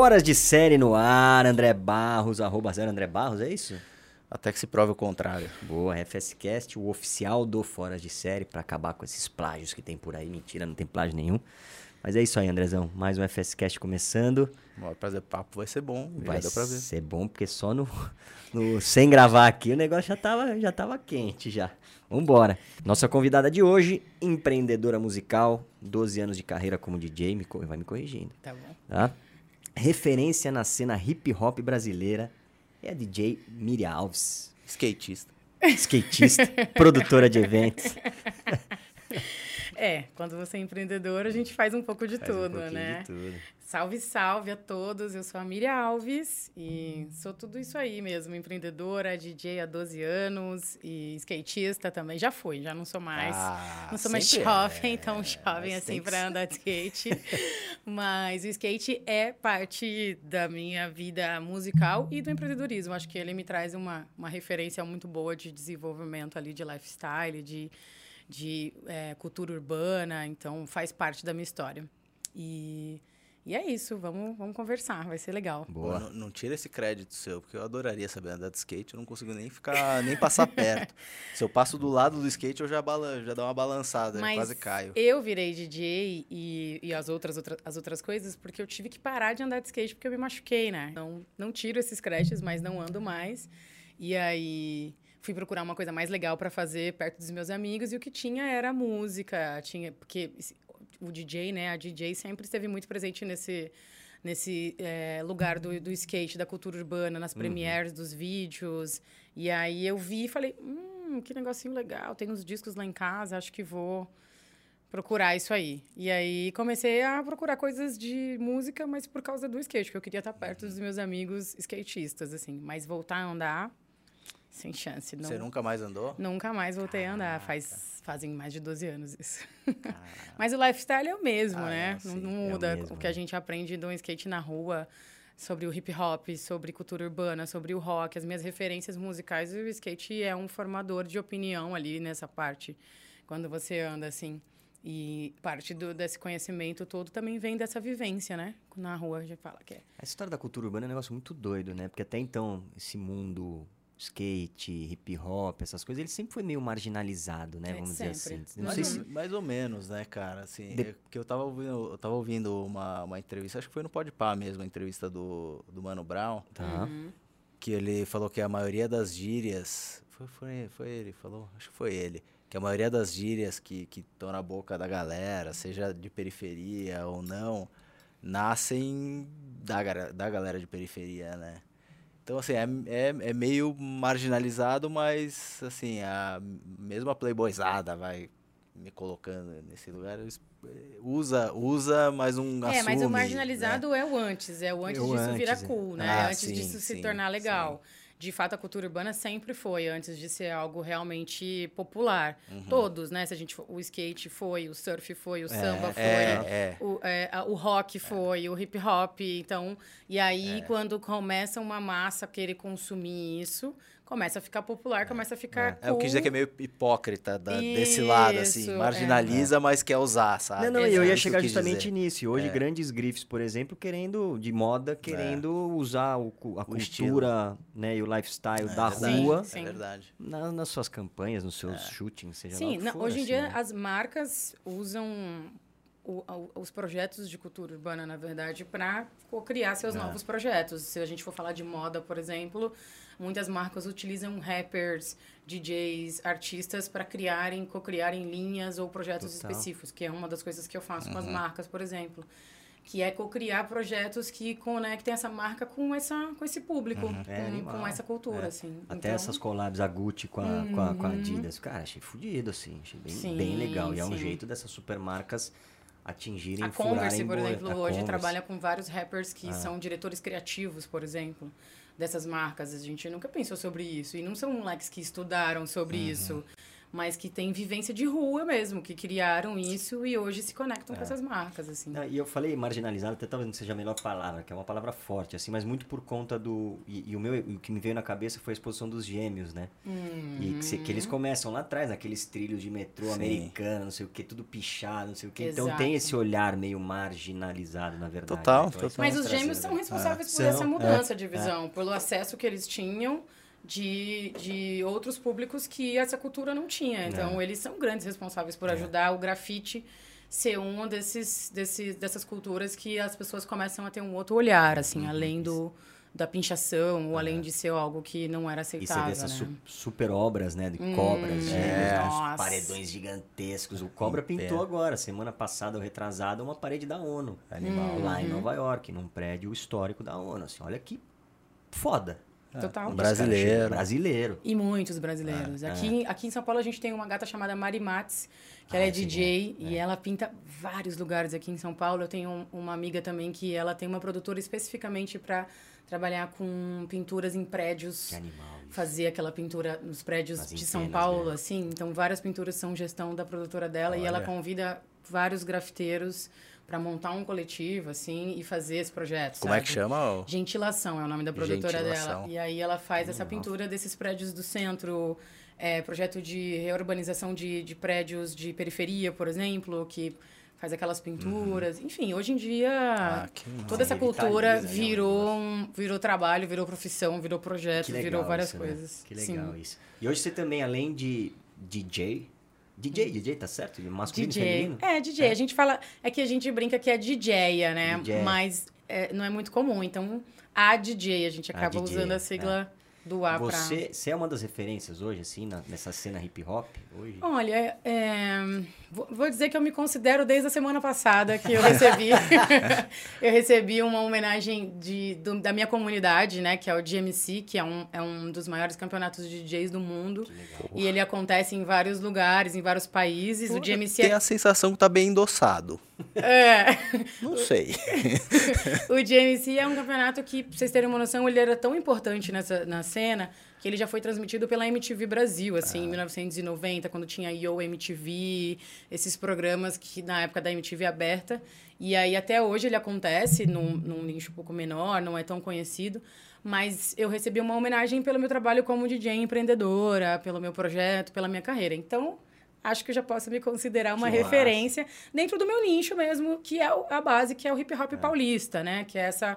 Fora de série no ar, André Barros, arroba zero André Barros, é isso? Até que se prove o contrário. Boa, FSCast, o oficial do Fora de Série, para acabar com esses plágios que tem por aí. Mentira, não tem plágio nenhum. Mas é isso aí, Andrezão. Mais um FSCast começando. Bora fazer papo, vai ser bom. Vai ser bom, porque só no, no, sem gravar aqui o negócio já tava, já tava quente já. Vambora. Nossa convidada de hoje, empreendedora musical, 12 anos de carreira como DJ, me, vai me corrigindo. Tá bom. Tá? Referência na cena hip hop brasileira é a DJ Miriam Alves. Skatista. Skatista, produtora de eventos. É, quando você é empreendedor, a gente faz um pouco de Faz um tudo, pouquinho né? de tudo. Salve, salve a todos. Eu sou a Miriam Alves e sou tudo isso aí mesmo. Empreendedora, DJ há 12 anos e skatista também. Já fui, já não sou mais. Ah, não sou mais jovem, é, tão jovem assim para andar de skate. Mas o skate é parte da minha vida musical e do empreendedorismo. Acho que ele me traz uma, uma referência muito boa de desenvolvimento ali, de lifestyle, de, de é, cultura urbana. Então, faz parte da minha história. E, e é isso, vamos, vamos conversar, vai ser legal. Boa. não, não tira esse crédito seu, porque eu adoraria saber andar de skate, eu não consigo nem ficar, nem passar perto. Se eu passo do lado do skate, eu já, bala, já dou uma balançada, eu Mas quase caio. Eu virei DJ e, e as, outras, outra- as outras coisas porque eu tive que parar de andar de skate porque eu me machuquei, né? Então, não tiro esses créditos, mas não ando mais. E aí fui procurar uma coisa mais legal para fazer perto dos meus amigos e o que tinha era música, tinha porque o DJ, né? A DJ sempre esteve muito presente nesse nesse eh, lugar do, do skate, da cultura urbana, nas premieres dos vídeos. E aí eu vi e falei, hum, que negocinho legal, tem uns discos lá em casa, acho que vou procurar isso aí. E aí comecei a procurar coisas de música, mas por causa do skate, porque eu queria estar perto dos meus amigos skatistas, assim. Mas voltar a andar, sem chance. Não, Você nunca mais andou? Nunca mais voltei a andar. Faz, Caraca. fazem mais de 12 anos isso. Mas o lifestyle é o mesmo, Ah, né? é, não, sim, não é o muda mesmo, o que a né? gente aprende do skate na rua, sobre o hip hop, sobre cultura urbana, sobre o rock, as minhas referências musicais. O skate é um formador de opinião ali nessa parte, quando você anda assim. E parte do, desse conhecimento todo também vem dessa vivência, né? Na rua a gente fala que é. A história da cultura urbana é um negócio muito doido, né? Porque até então, esse mundo skate, hip hop, essas coisas, ele sempre foi meio marginalizado, né? É, Vamos dizer sempre. assim. Não mais, sei ou, se... mais ou menos, né, cara? Assim, De- é porque eu tava ouvindo, eu tava ouvindo uma, uma entrevista, acho que foi no Podpah mesmo, a entrevista do, do Mano Brown, Tá. Uhum. que ele falou que a maioria das gírias. Foi, foi, foi ele, falou? Acho que foi ele. Que a maioria das gírias que estão na boca da galera, seja de periferia ou não, nascem da, da galera de periferia, né? Então, assim, é, é, é meio marginalizado, mas, assim, a mesma playboyzada vai me colocando nesse lugar, usa, usa, mas um É, mas o assume, marginalizado é o antes, é o antes É o disso virar antes, é. cool, né? Ah, antes sim, disso se sim, tornar legal. De fato, a cultura urbana sempre foi, antes de ser algo realmente popular. Uhum. Todos, né? Se a gente for- o skate foi, o surf foi, o samba foi, É, é. O, é, o rock foi, o hip hop. Então, e aí, quando começa uma massa a querer consumir isso, começa a ficar popular, começa a ficar. É, eu quis dizer cool. que é meio hipócrita da- desse lado, assim. Isso, é. Marginaliza, mas quer usar, sabe? Não, não, É eu ia que chegar justamente dizer. nisso. Hoje, É. grandes grifes, por exemplo, querendo, de moda, querendo usar o a O estilo. cultura né, e o lifestyle É da verdade, rua Sim. É verdade. na- nas suas campanhas, nos seus shootings, seja lá o Sim, que não, for, hoje em assim, dia né? as marcas usam o- os projetos de cultura urbana, na verdade, para criar seus É. novos projetos. Se a gente for falar de moda, por exemplo, muitas marcas utilizam rappers, DJs, artistas para criarem, co-criarem linhas ou projetos Total. específicos, que é uma das coisas que eu faço Uhum. com as marcas, por exemplo. Que é co-criar projetos que conectem essa marca com, essa, com esse público, É, com, animal. com essa cultura, É. assim. Até Então, essas collabs, a Gucci com a, com a, com a Adidas. Cara, achei fodido, assim. Achei bem, Sim, bem legal. E é um sim. jeito dessas supermarcas atingirem, A Converse, por exemplo, hoje Converse. trabalha com vários rappers que Ah. são diretores criativos, por exemplo, dessas marcas. A gente nunca pensou sobre isso. E não são moleques que estudaram sobre Uhum. isso. Mas que têm vivência de rua mesmo, que criaram isso e hoje se conectam com essas marcas, assim. Ah, E eu falei marginalizado, até talvez não seja a melhor palavra, que é uma palavra forte, assim, mas muito por conta do. E, e o meu, o que me veio na cabeça foi a exposição dos gêmeos, né? E que, se- que eles começam lá atrás, naqueles trilhos de metrô Sim. americano, não sei o que, tudo pichado, não sei o que. Então tem esse olhar meio marginalizado, na verdade. Total, né? Então, total. Mas os gêmeos né? são responsáveis por São, essa mudança é, de visão, pelo acesso que eles tinham de, de outros públicos que essa cultura não tinha. Então, eles são grandes responsáveis por ajudar o grafite ser um desses, desses, dessas culturas que as pessoas começam a ter um outro olhar, assim, além do, da pinchação, ou além de ser algo que não era aceitável, vê essas né? su- super obras, né? De cobras, gêmeos, uns nossa. paredões gigantescos. O Cobra pintou agora, semana passada ou retrasada, uma parede da ONU. Animal. Lá em Nova York, num prédio histórico da ONU. Assim, olha que foda. Total. Os caras Brasileiro. Brasileiro. E muitos brasileiros. É, aqui, aqui em São Paulo a gente tem uma gata chamada Mari Mates, que ela Ah, é sim, DJ e ela pinta vários lugares aqui em São Paulo. Eu tenho um- uma amiga também que ela tem uma produtora especificamente para trabalhar com pinturas em prédios. Que animal. isso. Fazer aquela pintura nos prédios Nas de São Paulo, né? assim. Então, várias pinturas são gestão da produtora dela e ela Olha. convida vários grafiteiros para montar um coletivo, assim, e fazer esse projeto. Como é sabe? que chama? Gentilação é o nome da produtora dela. Gentilação. E aí ela faz essa pintura desses prédios do centro, é, projeto de reurbanização de, de prédios de periferia, por exemplo, que faz aquelas pinturas. Enfim, hoje em dia Ah, toda essa cultura né, virou, um, virou trabalho, virou profissão, virou projeto, virou várias isso, né? coisas. Que legal Sim. isso. E hoje você também, além de DJ... DJ, DJ, tá certo? Masculino e DJ. feminino? É, DJ. A gente fala. É que a gente brinca que é DJia, né? DJ. Mas é, não é muito comum. Então, a DJ, a gente A acaba DJ, usando a sigla do A pra. Você, você é uma das referências hoje, assim, na- nessa cena hip hop? Hoje? Olha, é, vou dizer que eu me considero desde a semana passada que eu recebi. eu recebi uma homenagem de, do- da minha comunidade, né? Que é o GMC, que é um, é um dos maiores campeonatos de DJs do mundo. E ele acontece em vários lugares, em vários países. O GMC Tem é a sensação que tá bem endossado. É. Não sei. O GMC é um campeonato que, pra vocês terem uma noção, ele era tão importante nessa, na cena que ele já foi transmitido pela MTV Brasil, assim, em 1990, quando tinha Yo MTV, esses programas que na época da MTV aberta. E aí até hoje ele acontece num, num nicho um pouco menor, não é tão conhecido. Mas eu recebi uma homenagem pelo meu trabalho como DJ empreendedora, pelo meu projeto, pela minha carreira. Então, acho que eu já posso me considerar uma Que massa. referência dentro do meu nicho mesmo, que é a base, que é o hip hop paulista, né? Que é essa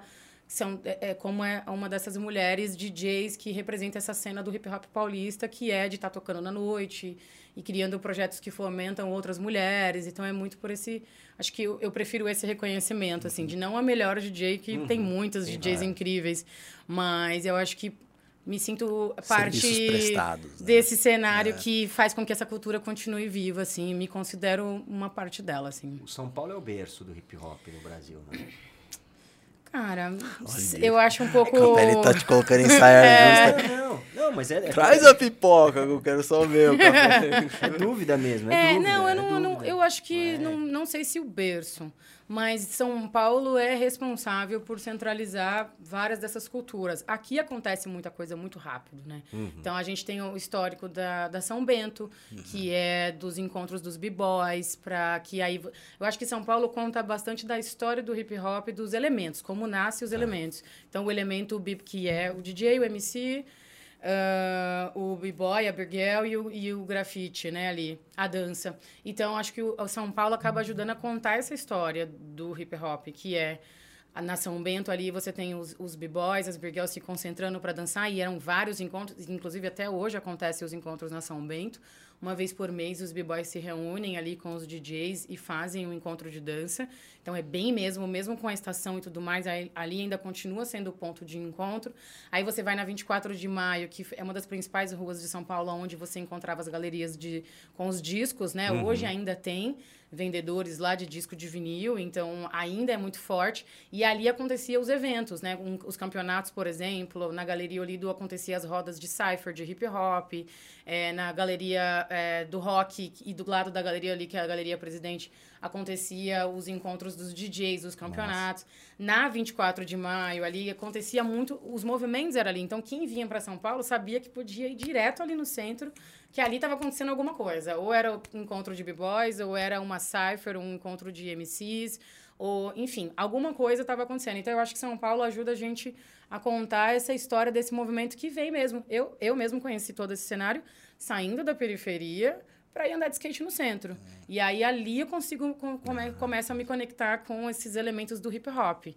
são é, é como é uma dessas mulheres DJs que representa essa cena do hip hop paulista, que é de estar tocando na noite e criando projetos que fomentam outras mulheres. Então é muito por esse, acho que eu, eu prefiro esse reconhecimento assim, de não a melhor DJ que tem muitas DJs incríveis, mas eu acho que me sinto parte né? desse cenário que faz com que essa cultura continue viva, assim, me considero uma parte dela, assim. O São Paulo é o berço do hip hop no Brasil, né? Cara, eu acho um pouco... A pele tá te colocando em saia justa. Não, não, mas é, é, Traz a pipoca, que eu quero só ver o café. é dúvida mesmo. É, É, dúvida, não, eu, é não, não- eu acho que É. não, não sei se o berço, mas São Paulo é responsável por centralizar várias dessas culturas. Aqui acontece muita coisa muito rápido, né? Uhum. Então a gente tem o histórico da, da São Bento, que é dos encontros dos b-boys, para que aí eu acho que São Paulo conta bastante da história do hip hop, dos elementos, como nascem os elementos. Então o elemento bip que é o DJ, o MC, ah, o b-boy, a birgel e o, e o grafite, né, ali, a dança. Então, acho que o, São Paulo acaba ajudando a contar essa história do hip hop, que é a Nação Bento ali, você tem os, os b-boys, as birgels se concentrando para dançar, e eram vários encontros, inclusive até hoje acontecem os encontros na São Bento. Uma vez por mês, os b-boys se reúnem ali com os DJs e fazem um encontro de dança. Então, é bem mesmo, mesmo com a estação e tudo mais, ali ainda continua sendo o ponto de encontro. Aí você vai na 24 de maio, que é uma das principais ruas de São Paulo, onde você encontrava as galerias de, com os discos, né? Hoje ainda tem vendedores lá de disco de vinil, então ainda é muito forte. E ali acontecia os eventos, né? Um, os campeonatos, por exemplo, na Galeria Olido acontecia as rodas de cypher, de hip hop, é, na Galeria é, do Rock e do lado da galeria ali, que é a Galeria Presidente, acontecia os encontros dos DJs, os campeonatos. Nossa. Na 24 de maio ali acontecia muito, os movimentos eram ali. Então quem vinha para São Paulo sabia que podia ir direto ali no centro, que ali estava acontecendo alguma coisa. Ou era um encontro de b-boys, ou era uma cypher, um encontro de MCs, ou, enfim, alguma coisa estava acontecendo. Então, eu acho que São Paulo ajuda a gente a contar essa história desse movimento que vem mesmo. Eu, eu mesmo conheci todo esse cenário saindo da periferia para ir andar de skate no centro. E aí, ali, eu consigo, come, começo a me conectar com esses elementos do hip hop.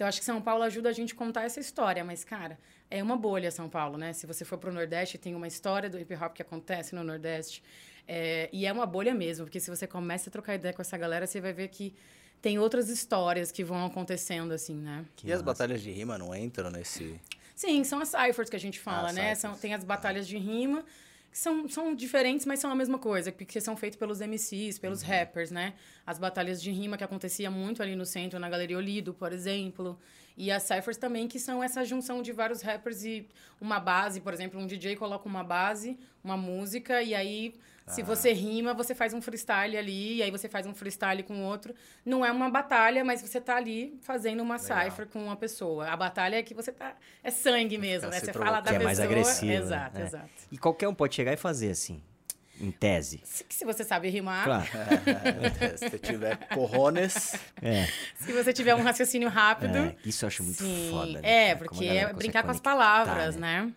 Então, acho que São Paulo ajuda a gente a contar essa história. Mas, cara, é uma bolha São Paulo, né? Se você for para o Nordeste, tem uma história do hip hop que acontece no Nordeste. É, e é uma bolha mesmo, porque se você começa a trocar ideia com essa galera, você vai ver que tem outras histórias que vão acontecendo, assim, né? Que e massa. as batalhas de rima não entram nesse. Sim, são as ciphers que a gente fala, ah, né? São, tem as batalhas de rima, que são, são diferentes, mas são a mesma coisa, porque são feitas pelos MCs, pelos uhum. rappers, né? As batalhas de rima que acontecia muito ali no centro, na Galeria Olido, por exemplo. E as ciphers também, que são essa junção de vários rappers e uma base, por exemplo, um DJ coloca uma base, uma música, e aí se você rima, você faz um freestyle ali, e aí você faz um freestyle com outro. Não é uma batalha, mas você tá ali fazendo uma Legal. cipher com uma pessoa. A batalha é que você tá. É sangue mesmo, né? Você fala da que pessoa. É mais agressivo. Exato, né? exato. E qualquer um pode chegar e fazer assim. Em tese. Se, se você sabe rimar. Claro. É, se tiver corrones. É. Se você tiver um raciocínio rápido. É, isso eu acho muito sim. foda. Né, é, porque é brincar com as palavras, né? né?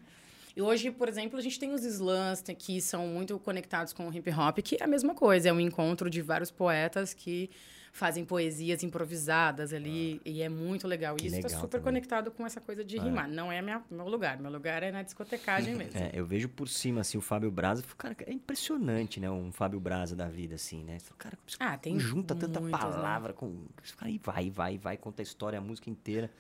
E hoje, por exemplo, a gente tem os slams que são muito conectados com o hip hop, que é a mesma coisa, é um encontro de vários poetas que fazem poesias improvisadas ali, ah, e é muito legal. E isso está super também. conectado com essa coisa de ah, rimar. Não é minha, meu lugar, meu lugar é na discotecagem mesmo. É, eu vejo por cima, assim, o Fábio Braza, cara, é impressionante, né? Um Fábio Braza da vida, assim, né? Cara, ah, tem junta tanta né? palavra né? com... Aí vai, vai, vai, conta a história, a música inteira.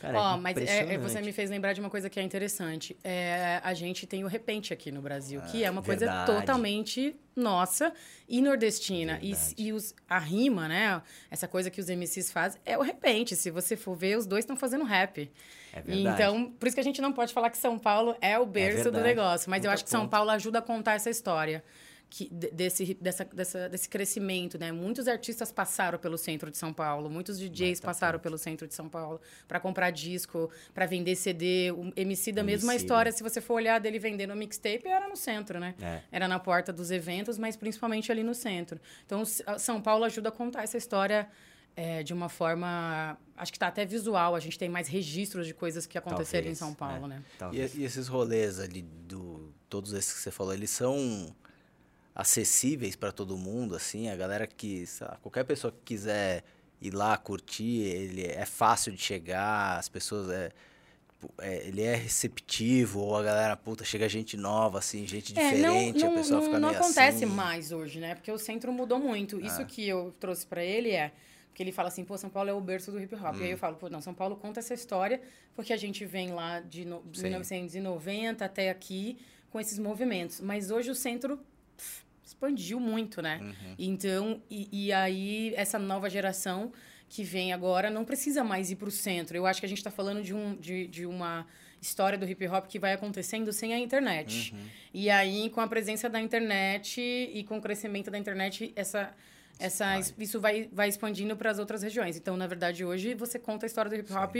Cara, Ó, é mas é, você me fez lembrar de uma coisa que é interessante. É, a gente tem o repente aqui no Brasil, ah, que é uma verdade. coisa totalmente nossa e nordestina. E, e os, a rima, né? Essa coisa que os MCs fazem é o repente. Se você for ver, os dois estão fazendo rap. É verdade. Então, por isso que a gente não pode falar que São Paulo é o é berço é do negócio. Mas Muito eu acho que São Paulo ajuda a contar essa história que, desse, dessa, dessa, desse crescimento, né? Muitos artistas passaram pelo centro de São Paulo, muitos DJs tá passaram pelo centro de São Paulo para comprar disco, para vender CD. O MC da mesma história, se você for olhar dele vendendo mixtape, era no centro, né? É. Era na porta dos eventos, mas principalmente ali no centro. Então, São Paulo ajuda a contar essa história é, de uma forma. Acho que está até visual, a gente tem mais registros de coisas que aconteceram Talvez, em São Paulo, é. né? E, e, esses rolês ali, do, todos esses que você falou, eles são acessíveis para todo mundo, assim, a galera que, lá, qualquer pessoa que quiser ir lá curtir, ele é fácil de chegar, as pessoas é, é ele é receptivo, ou a galera, puta, chega gente nova, assim, gente é, diferente, não, não, a pessoa não, fica não meio acontece assim. mais hoje, né? Porque o centro mudou muito. Isso ah. que eu trouxe para ele é porque ele fala assim, pô, São Paulo é o berço do hip hop. Hum. E aí eu hum. falo, pô, não, São Paulo conta essa história porque a gente vem lá de no, 1990 até aqui com esses movimentos. Mas hoje o centro expandiu muito, né? Uhum. Então, e, e, aí essa nova geração que vem agora não precisa mais ir para o centro. Eu acho que a gente está falando de, um, de, de uma história do hip hop que vai acontecendo sem a internet. Uhum. E aí, com a presença da internet e com o crescimento da internet, essa essa, isso vai, vai expandindo para as outras regiões. Então, na verdade, hoje você conta a história do hip hop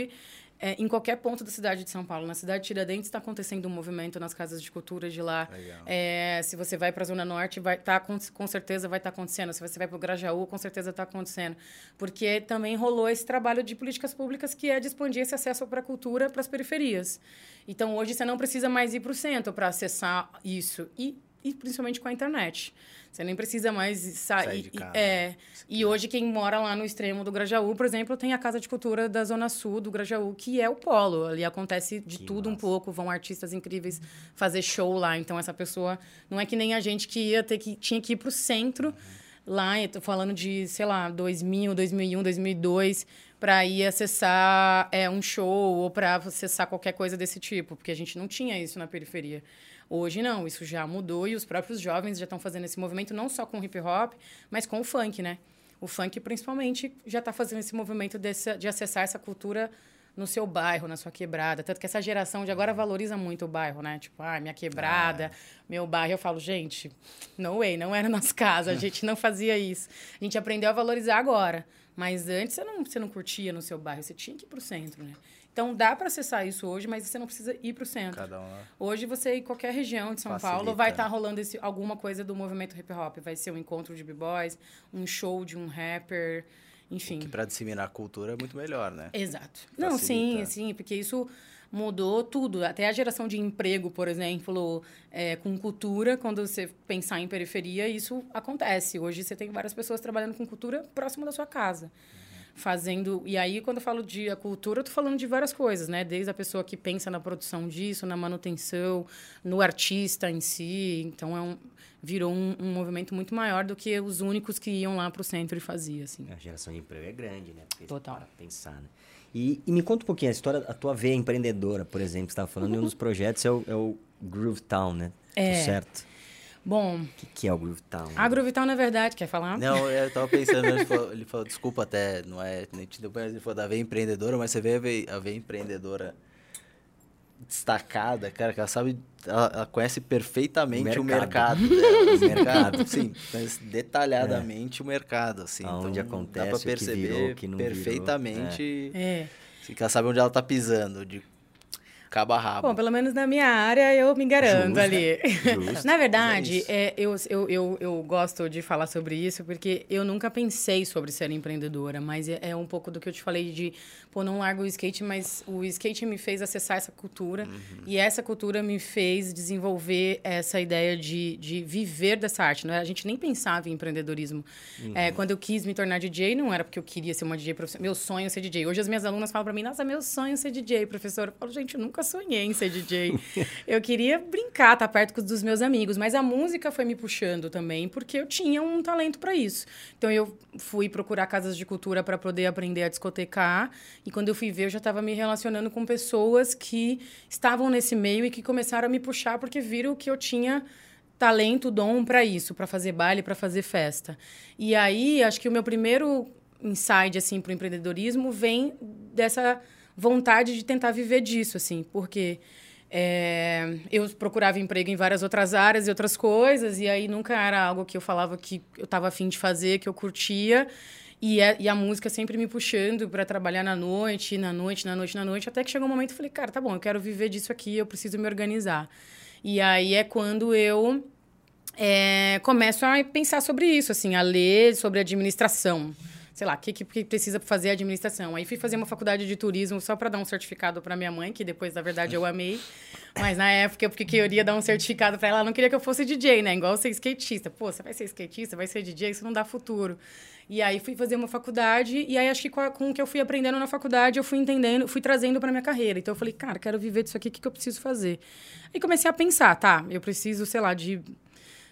é, em qualquer ponto da cidade de São Paulo. Na cidade de Tiradentes está acontecendo um movimento nas casas de cultura de lá. É, se você vai para a Zona Norte, vai tá, com, com certeza vai estar tá acontecendo. Se você vai para o Grajaú, com certeza está acontecendo. Porque também rolou esse trabalho de políticas públicas que é de expandir esse acesso para a cultura para as periferias. Então, hoje, você não precisa mais ir para o centro para acessar isso. E, e principalmente com a internet. Você nem precisa mais sair. de casa, é. E hoje, quem mora lá no extremo do Grajaú, por exemplo, tem a Casa de Cultura da Zona Sul do Grajaú, que é o polo. Ali acontece de que tudo massa. um pouco. Vão artistas incríveis fazer show lá. Então, essa pessoa não é que nem a gente que ia ter que tinha que ir para o centro. Uhum. Lá, eu tô falando de, sei lá, 2000, 2001, 2002, para ir acessar é, um show ou para acessar qualquer coisa desse tipo, porque a gente não tinha isso na periferia. Hoje não, isso já mudou e os próprios jovens já estão fazendo esse movimento não só com o hip hop, mas com o funk, né? O funk, principalmente, já está fazendo esse movimento desse, de acessar essa cultura no seu bairro, na sua quebrada. Tanto que essa geração de agora valoriza muito o bairro, né? Tipo, ah, minha quebrada, é. meu bairro. Eu falo, gente, no way, não era nosso caso, a gente não fazia isso. A gente aprendeu a valorizar agora. Mas antes você não, você não curtia no seu bairro, você tinha que ir pro centro, né? Então dá para acessar isso hoje, mas você não precisa ir para o centro. Cada um, Hoje você em qualquer região de São Facilita. Paulo vai estar tá rolando esse, alguma coisa do movimento hip hop. Vai ser um encontro de b-boys, um show de um rapper, enfim. O que para disseminar a cultura é muito melhor, né? Exato. Facilita. Não, sim, sim, porque isso mudou tudo. Até a geração de emprego, por exemplo, é, com cultura, quando você pensar em periferia, isso acontece. Hoje você tem várias pessoas trabalhando com cultura próximo da sua casa fazendo. E aí, quando eu falo de a cultura, eu tô falando de várias coisas, né? Desde a pessoa que pensa na produção disso, na manutenção, no artista em si. Então, é um, virou um, um movimento muito maior do que os únicos que iam lá para o centro e faziam, assim. A geração de emprego é grande, né? Porque Total. pensar, né? E, e, me conta um pouquinho a história, a tua veia empreendedora, por exemplo, que você estava falando, uhum. e um dos projetos é o, é o Groove Town, né? É. Certo? Bom. O que, que, é o Groove Town? A Groove Town, na verdade, quer falar? Não, eu tava pensando, ele falou, ele falou desculpa até, não é, nem te depois ele falou da veia empreendedora, mas você vê a veia, a veia empreendedora destacada, cara, que ela sabe, ela, ela conhece perfeitamente o mercado, o mercado, dela, o mercado, sim, conhece detalhadamente é. o mercado, assim. Onde então, acontece, dá pra perceber que virou, que não perfeitamente, virou. É. Assim, que ela sabe onde ela tá pisando, de Cabo a rabo. Bom, pelo menos na minha área eu me garanto Justo. ali. Justo. na verdade, é, é eu, eu, eu, eu gosto de falar sobre isso porque eu nunca pensei sobre ser empreendedora, mas é, é um pouco do que eu te falei de, pô, não largo o skate, mas o skate me fez acessar essa cultura uhum. e essa cultura me fez desenvolver essa ideia de, de viver dessa arte. Não é? A gente nem pensava em empreendedorismo. Uhum. É, quando eu quis me tornar DJ, não era porque eu queria ser uma DJ profissional. Meu sonho é ser DJ. Hoje as minhas alunas falam para mim, nossa, meu sonho é ser DJ, professor. Eu falo, gente, nunca nunca sonhei em ser DJ. eu queria brincar, estar tá perto dos meus amigos, mas a música foi me puxando também, porque eu tinha um talento para isso. Então eu fui procurar casas de cultura para poder aprender a discotecar, e quando eu fui ver, eu já estava me relacionando com pessoas que estavam nesse meio e que começaram a me puxar porque viram que eu tinha talento, dom para isso, para fazer baile, para fazer festa. E aí, acho que o meu primeiro insight assim para o empreendedorismo vem dessa vontade de tentar viver disso, assim, porque é, eu procurava emprego em várias outras áreas e outras coisas, e aí nunca era algo que eu falava que eu estava afim de fazer, que eu curtia. E, é, e a música sempre me puxando para trabalhar na noite, na noite, na noite, na noite, até que chegou um momento e falei, cara, tá bom, eu quero viver disso aqui, eu preciso me organizar. E aí é quando eu é, começo a pensar sobre isso, assim, a ler sobre administração sei lá, o que, que precisa fazer administração. Aí fui fazer uma faculdade de turismo só para dar um certificado para minha mãe, que depois, na verdade, eu amei. Mas na época, porque queria dar um certificado para ela, ela não queria que eu fosse DJ, né? Igual ser skatista. Pô, você vai ser skatista, vai ser DJ, isso não dá futuro. E aí fui fazer uma faculdade, e aí acho que com, a, com o que eu fui aprendendo na faculdade, eu fui entendendo, fui trazendo para minha carreira. Então eu falei, cara, quero viver disso aqui, o que, que eu preciso fazer? Aí comecei a pensar, tá, eu preciso, sei lá, de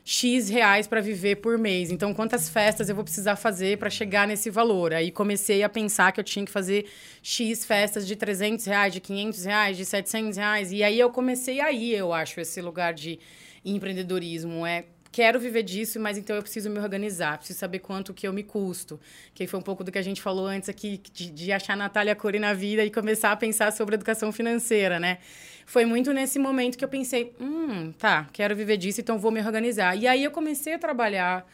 X reais para viver por mês. Então, quantas festas eu vou precisar fazer para chegar nesse valor? Aí comecei a pensar que eu tinha que fazer X festas de 300 reais, de 500 reais, de 700 reais. E aí eu comecei aí, eu acho, esse lugar de empreendedorismo. É quero viver disso, mas então eu preciso me organizar, preciso saber quanto que eu me custo. Que foi um pouco do que a gente falou antes aqui, de, de achar a Natália Cury na vida e começar a pensar sobre educação financeira, né? Foi muito nesse momento que eu pensei, hum, tá, quero viver disso, então vou me organizar. E aí eu comecei a trabalhar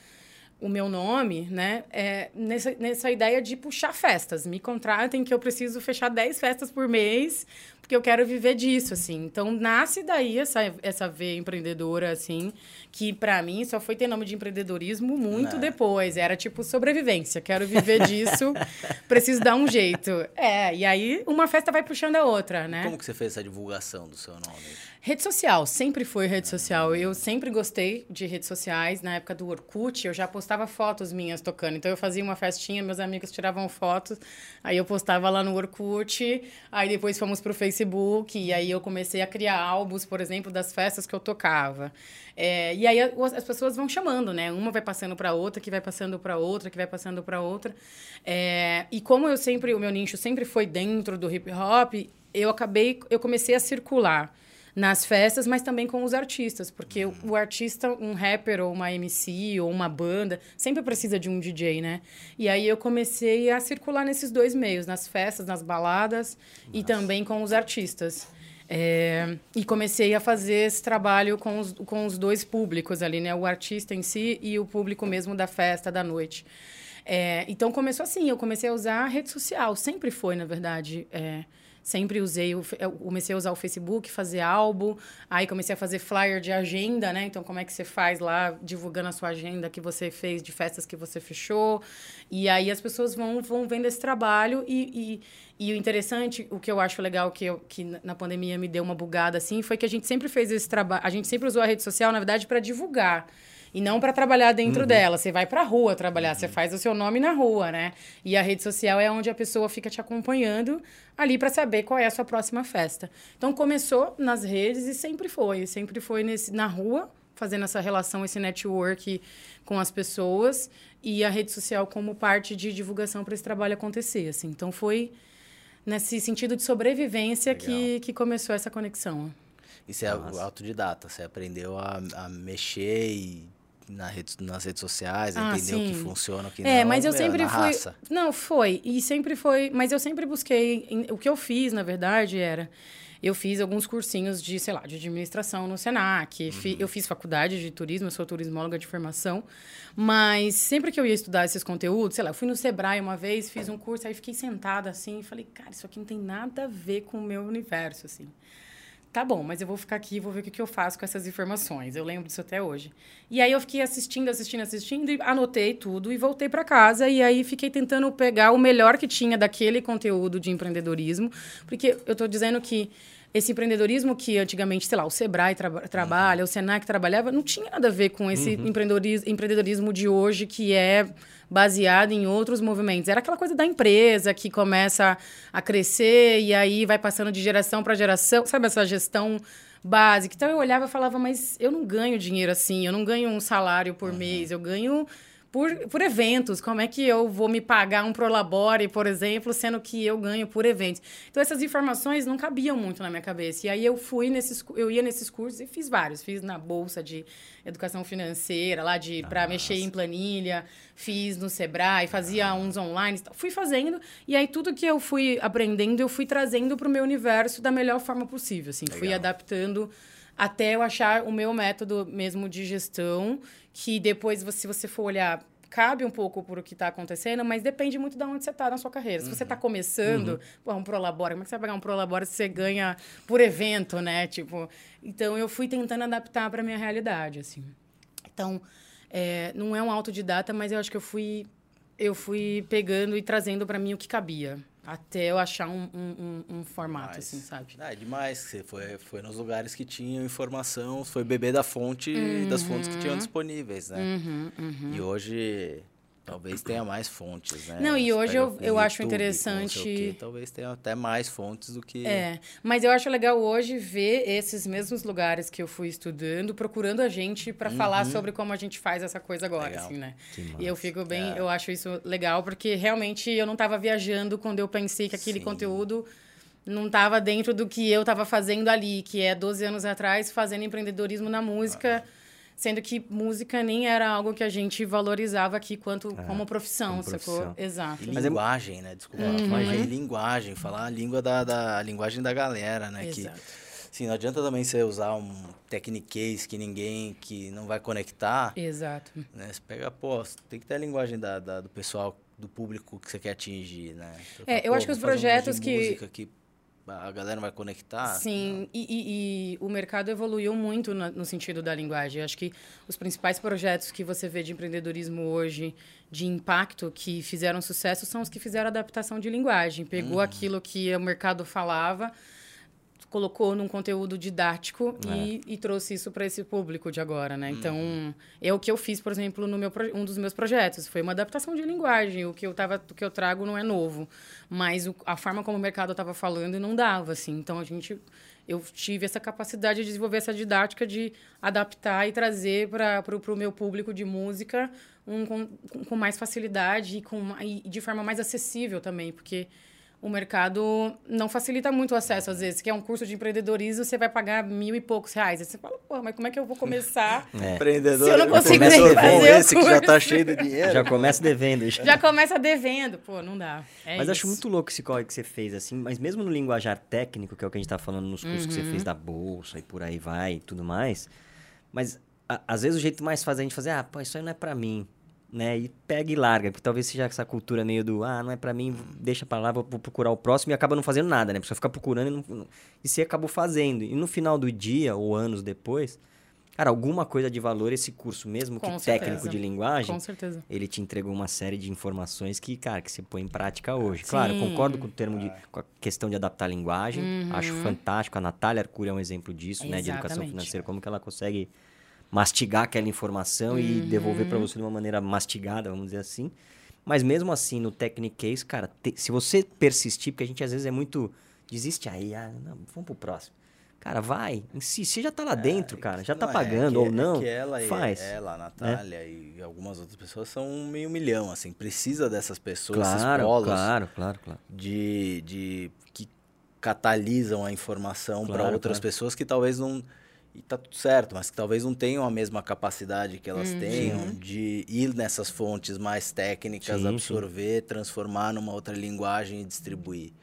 o meu nome, né, é nessa, nessa ideia de puxar festas. Me contratem que eu preciso fechar 10 festas por mês, porque eu quero viver disso, assim. Então, nasce daí essa, essa veia empreendedora, assim, que para mim só foi ter nome de empreendedorismo muito Não. depois. Era tipo sobrevivência. Quero viver disso, preciso dar um jeito. É, e aí uma festa vai puxando a outra, né? Como que você fez essa divulgação do seu nome? Rede social, sempre foi rede social. Eu sempre gostei de redes sociais. Na época do Orkut, eu já postava fotos minhas tocando. Então, eu fazia uma festinha, meus amigos tiravam fotos, aí eu postava lá no Orkut, aí depois fomos pro Facebook, e aí eu comecei a criar álbuns, por exemplo, das festas que eu tocava. É, e aí as pessoas vão chamando, né? Uma vai passando para outra, que vai passando para outra, que vai passando para outra. É, e como eu sempre, o meu nicho sempre foi dentro do hip hop, eu acabei, eu comecei a circular nas festas, mas também com os artistas, porque o, o artista, um rapper ou uma MC ou uma banda, sempre precisa de um DJ, né? E aí eu comecei a circular nesses dois meios, nas festas, nas baladas Nossa. e também com os artistas. É, e comecei a fazer esse trabalho com os, com os dois públicos ali, né? O artista em si e o público mesmo da festa, da noite. É, então começou assim, eu comecei a usar a rede social, sempre foi, na verdade. É, sempre usei, eu comecei a usar o Facebook, fazer álbum, aí comecei a fazer flyer de agenda, né? Então, como é que você faz lá, divulgando a sua agenda que você fez de festas que você fechou. E aí as pessoas vão, vão vendo esse trabalho e, e, e o interessante, o que eu acho legal, que, eu, que na pandemia me deu uma bugada assim, foi que a gente sempre fez esse trabalho, a gente sempre usou a rede social, na verdade, para divulgar e não para trabalhar dentro uhum. dela. Você vai para a rua trabalhar, uhum. você faz o seu nome na rua, né? E a rede social é onde a pessoa fica te acompanhando ali para saber qual é a sua próxima festa. Então começou nas redes e sempre foi, sempre foi nesse, na rua, fazendo essa relação, esse network com as pessoas e a rede social como parte de divulgação para esse trabalho acontecer, assim. Então foi nesse sentido de sobrevivência que, que começou essa conexão. E você é autodidata, você aprendeu a, a mexer e na rede, nas redes sociais, ah, entender sim. o que funciona, o que é, não. É, mas eu sempre fui. Raça. Não, foi. E sempre foi. Mas eu sempre busquei. O que eu fiz, na verdade, era. Eu fiz alguns cursinhos de, sei lá, de administração no Senac. Uhum. Eu fiz faculdade de turismo, eu sou turismóloga de formação. Mas sempre que eu ia estudar esses conteúdos, sei lá, eu fui no Sebrae uma vez, fiz um curso, aí fiquei sentada assim e falei, cara, isso aqui não tem nada a ver com o meu universo, assim tá bom, mas eu vou ficar aqui e vou ver o que, que eu faço com essas informações. Eu lembro disso até hoje. E aí eu fiquei assistindo, assistindo, assistindo, e anotei tudo e voltei para casa. E aí fiquei tentando pegar o melhor que tinha daquele conteúdo de empreendedorismo, porque eu estou dizendo que esse empreendedorismo que antigamente, sei lá, o Sebrae tra trabalha, uhum. o Senac trabalhava, não tinha nada a ver com esse uhum. empreendedorismo, empreendedorismo de hoje que é baseado em outros movimentos. Era aquela coisa da empresa que começa a crescer e aí vai passando de geração para geração, sabe essa gestão básica. Então eu olhava e falava, mas eu não ganho dinheiro assim, eu não ganho um salário por uhum. mês, eu ganho por, por eventos. Como é que eu vou me pagar um Prolabore, por exemplo, sendo que eu ganho por eventos? Então, essas informações não cabiam muito na minha cabeça. E aí eu fui nesses, eu ia nesses cursos e fiz vários. Fiz na Bolsa de Educação Financeira, lá de para mexer em planilha, fiz no Sebrae, fazia ah. uns online. Fui fazendo, e aí tudo que eu fui aprendendo, eu fui trazendo para o meu universo da melhor forma possível. Assim, fui adaptando até eu achar o meu método mesmo de gestão, que depois, se você for olhar, cabe um pouco por o que está acontecendo, mas depende muito de onde você está na sua carreira. Se você está uhum. começando, uhum. pô, um Prolabora, como é que você vai pegar um Prolabora se você ganha por evento, né? Tipo, então eu fui tentando adaptar para minha realidade, assim. Então, é, não é um autodidata, mas eu acho que eu fui eu fui pegando e trazendo para mim o que cabia. Até eu achar um, um, um, um formato, assim, sabe? Ah, é demais. Você foi, foi nos lugares que tinham informação, foi beber da fonte, uhum. das fontes que tinham disponíveis, né? Uhum, uhum. E hoje Talvez tenha mais fontes, né? Não, e hoje eu, eu acho interessante. Quê, talvez tenha até mais fontes do que. É, mas eu acho legal hoje ver esses mesmos lugares que eu fui estudando, procurando a gente para uhum. falar sobre como a gente faz essa coisa agora, legal. assim, né? E eu fico bem, é. eu acho isso legal, porque realmente eu não estava viajando quando eu pensei que aquele Sim. conteúdo não estava dentro do que eu estava fazendo ali, que é 12 anos atrás, fazendo empreendedorismo na música. Ah Sendo que música nem era algo que a gente valorizava aqui quanto é, como profissão, como sacou? Profissão. Exato. E linguagem, né? Desculpa. Uhum. Linguagem, linguagem, falar a língua da, da a linguagem da galera, né? Exato. Que, Sim, não adianta também você usar um techniquez que ninguém, que não vai conectar. Exato. Né? Você pega, pô, tem que ter a linguagem da, da do pessoal, do público que você quer atingir, né? Você é, fala, eu acho que os projetos um que... que a galera vai conectar. Sim, e, e, e, o mercado evoluiu muito no, no, sentido da linguagem. Acho que os principais projetos que você vê de empreendedorismo hoje, de impacto, que fizeram sucesso, são os que fizeram adaptação de linguagem. Pegou uhum. aquilo que o mercado falava colocou num conteúdo didático é. e, e, trouxe isso para esse público de agora, né? Então, uhum. é o que eu fiz, por exemplo, no meu um dos meus projetos, foi uma adaptação de linguagem. O que eu tava, o que eu trago não é novo, mas o, a forma como o mercado estava falando não dava, assim. Então, a gente eu tive essa capacidade de desenvolver essa didática de adaptar e trazer para o meu público de música um, com, com mais facilidade e, com, e de forma mais acessível também, porque o mercado não facilita muito o acesso, às vezes. Que é um curso de empreendedorismo, você vai pagar mil e poucos reais. Aí você fala, pô, mas como é que eu vou começar É. Empreendedor. Se eu não consigo começa nem a fazer esse que já tá cheio de dinheiro. Já começa devendo. Já. Já começa devendo. Pô, não dá. É mas acho isso. muito louco esse corre que você fez, assim, mas mesmo no linguajar técnico, que é o que a gente tá falando nos cursos que você Uhum. fez da bolsa e por aí vai e tudo mais, mas a- às vezes o jeito mais fácil é a gente fazer, ah, pô, isso aí não é pra mim, né? E pega e larga, porque talvez seja essa cultura meio do, ah, não é pra mim, deixa pra lá, vou, vou procurar o próximo e acaba não fazendo nada, né? A pessoa fica procurando e, não, e você acabou fazendo. E no final do dia, ou anos depois, cara, alguma coisa de valor esse curso, mesmo Com que certeza. técnico de linguagem, Com certeza. ele te entregou uma série de informações que, cara, que você põe em prática hoje. Claro, eu Sim. concordo com o termo de com a questão de adaptar a linguagem. Acho fantástico. A Natália Arcuri é um exemplo disso, né, de educação Exatamente. financeira, como que ela consegue mastigar aquela informação e devolver para você de uma maneira mastigada, vamos dizer assim. Mas mesmo assim, no Technic Case, cara, te- se você persistir, porque a gente às vezes é muito desiste aí, ah, não, vamos pro próximo. Cara, vai, insiste, você já tá lá dentro, cara, já tá Não, é pagando que- ou é não, que ela, e- faz. né? ela, a Natália e algumas outras pessoas são um meio milhão, assim. Precisa dessas pessoas, Claro, esses polos claro, claro, claro. de, de que catalisam a informação para Claro, outras claro. pessoas que talvez não e tá tudo certo, mas que talvez não tenham a mesma capacidade que elas tenham de ir nessas fontes mais técnicas, Sim, sim. absorver, transformar numa outra linguagem e distribuir.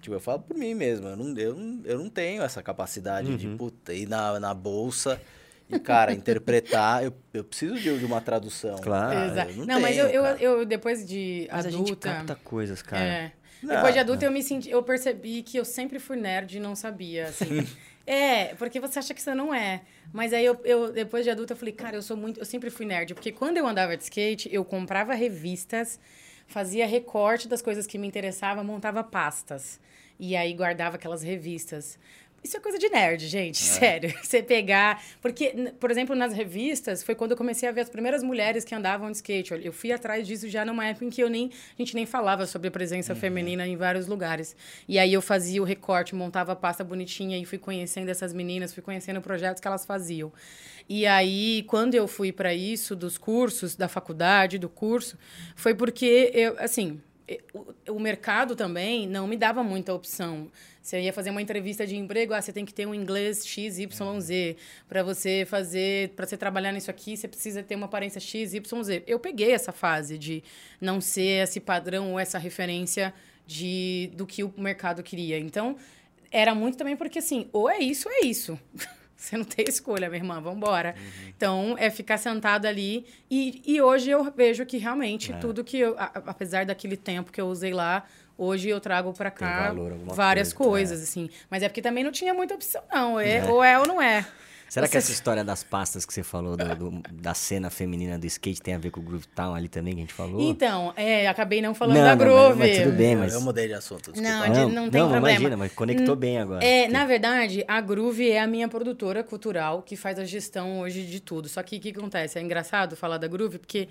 Tipo, eu falo por mim mesmo, eu não, eu não, eu não tenho essa capacidade de, Uhum. puta, ir na, na bolsa e, cara, interpretar. Eu, eu preciso de, de uma tradução. Claro. Eu Não, mas tenho, eu, eu, eu, depois de Mas a gente adulta. capta coisas, cara. É. Não, Depois de adulta, eu me senti. Eu percebi que eu sempre fui nerd e não sabia, assim. é, porque você acha que você não é. Mas aí eu, eu, depois de adulta, eu falei, cara, eu sou muito. Eu sempre fui nerd. Porque quando eu andava de skate, eu comprava revistas, fazia recorte das coisas que me interessavam, montava pastas. E aí guardava aquelas revistas. Isso é coisa de nerd, gente, sério. Você pegar. Porque, por exemplo, nas revistas, foi quando eu comecei a ver as primeiras mulheres que andavam de skate. Eu fui atrás disso já numa época em que eu nem, a gente nem falava sobre a presença feminina em vários lugares. E aí eu fazia o recorte, montava a pasta bonitinha e fui conhecendo essas meninas, fui conhecendo projetos que elas faziam. E aí, quando eu fui para isso, dos cursos, da faculdade, do curso, foi porque eu, assim, o, o mercado também não me dava muita opção. Você ia fazer uma entrevista de emprego, ah, você tem que ter um inglês XYZ. Para você fazer, para você trabalhar nisso aqui, você precisa ter uma aparência XYZ. Eu peguei essa fase de não ser esse padrão ou essa referência de do que o mercado queria. Então, era muito também porque assim, ou é isso ou é isso. Você não tem escolha, minha irmã, vamos embora. Então, é ficar sentado ali. E, e hoje eu vejo que realmente tudo que eu, a- apesar daquele tempo que eu usei lá, hoje eu trago pra cá valor, várias coisa, coisas, assim. Mas é porque também não tinha muita opção, não. É, Ou é ou não é. Será que Você- essa história das pastas que você falou, do- do- da cena feminina do skate, tem a ver com o Groove Town ali também, que a gente falou? Então, é, acabei não falando Não, da não, mas- Groove. mas tudo bem, Eu- mas- Eu mudei de assunto, desculpa. Não, de- não tem não, problema. imagina, mas conectou bem agora. É, na verdade, a Groove é a minha produtora cultural que faz a gestão hoje de tudo. Só que o que acontece? É engraçado falar da Groove porque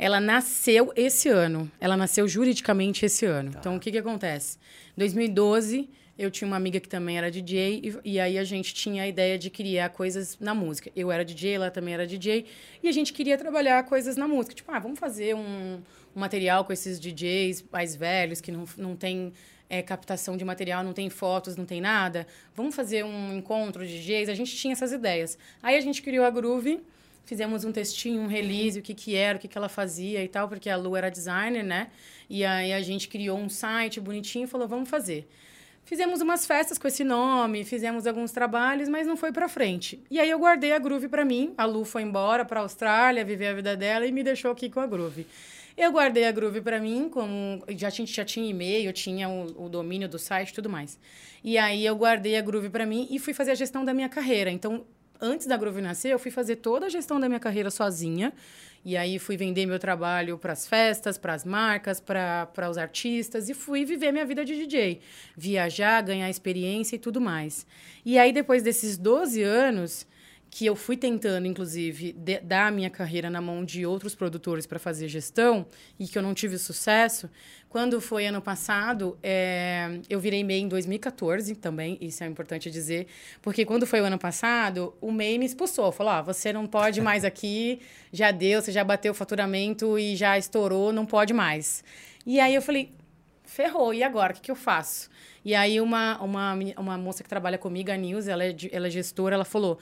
ela nasceu esse ano. Ela nasceu juridicamente esse ano. Então, o que, que acontece? Em 2012, eu tinha uma amiga que também era DJ e, e aí a gente tinha a ideia de criar coisas na música. Eu era DJ, ela também era DJ e a gente queria trabalhar coisas na música. Tipo, ah, vamos fazer um, um material com esses DJs mais velhos que não, não tem é, captação de material, não tem fotos, não tem nada. Vamos fazer um encontro de DJs. A gente tinha essas ideias. Aí a gente criou a Groove, fizemos um textinho, um release, o que, que era, o que, que ela fazia e tal, porque a Lu era designer, né? E aí a gente criou um site bonitinho e falou, vamos fazer. Fizemos umas festas com esse nome, fizemos alguns trabalhos, mas não foi pra frente. E aí eu guardei a Groove pra mim. A Lu foi embora pra Austrália, viver a vida dela e me deixou aqui com a Groove. Eu guardei a Groove pra mim, como já tinha, já tinha e-mail, tinha o, o domínio do site tudo mais. E aí eu guardei a Groove pra mim e fui fazer a gestão da minha carreira. Então, antes da Groove nascer, eu fui fazer toda a gestão da minha carreira sozinha. E aí fui vender meu trabalho para as festas, para as marcas, para os artistas e fui viver minha vida de DJ. Viajar, ganhar experiência e tudo mais. E aí, depois desses 12 anos, que eu fui tentando, inclusive, de- dar a minha carreira na mão de outros produtores para fazer gestão e que eu não tive sucesso, quando foi ano passado, é, eu virei MEI em 2014 também, isso é importante dizer, porque quando foi o ano passado, o MEI me expulsou, falou, ó, você não pode mais aqui, já deu, você já bateu o faturamento e já estourou, não pode mais. E aí eu falei, ferrou, e agora? O que, que eu faço? E aí uma, uma, uma moça que trabalha comigo, a Nilce, ela é, ela é gestora, ela falou,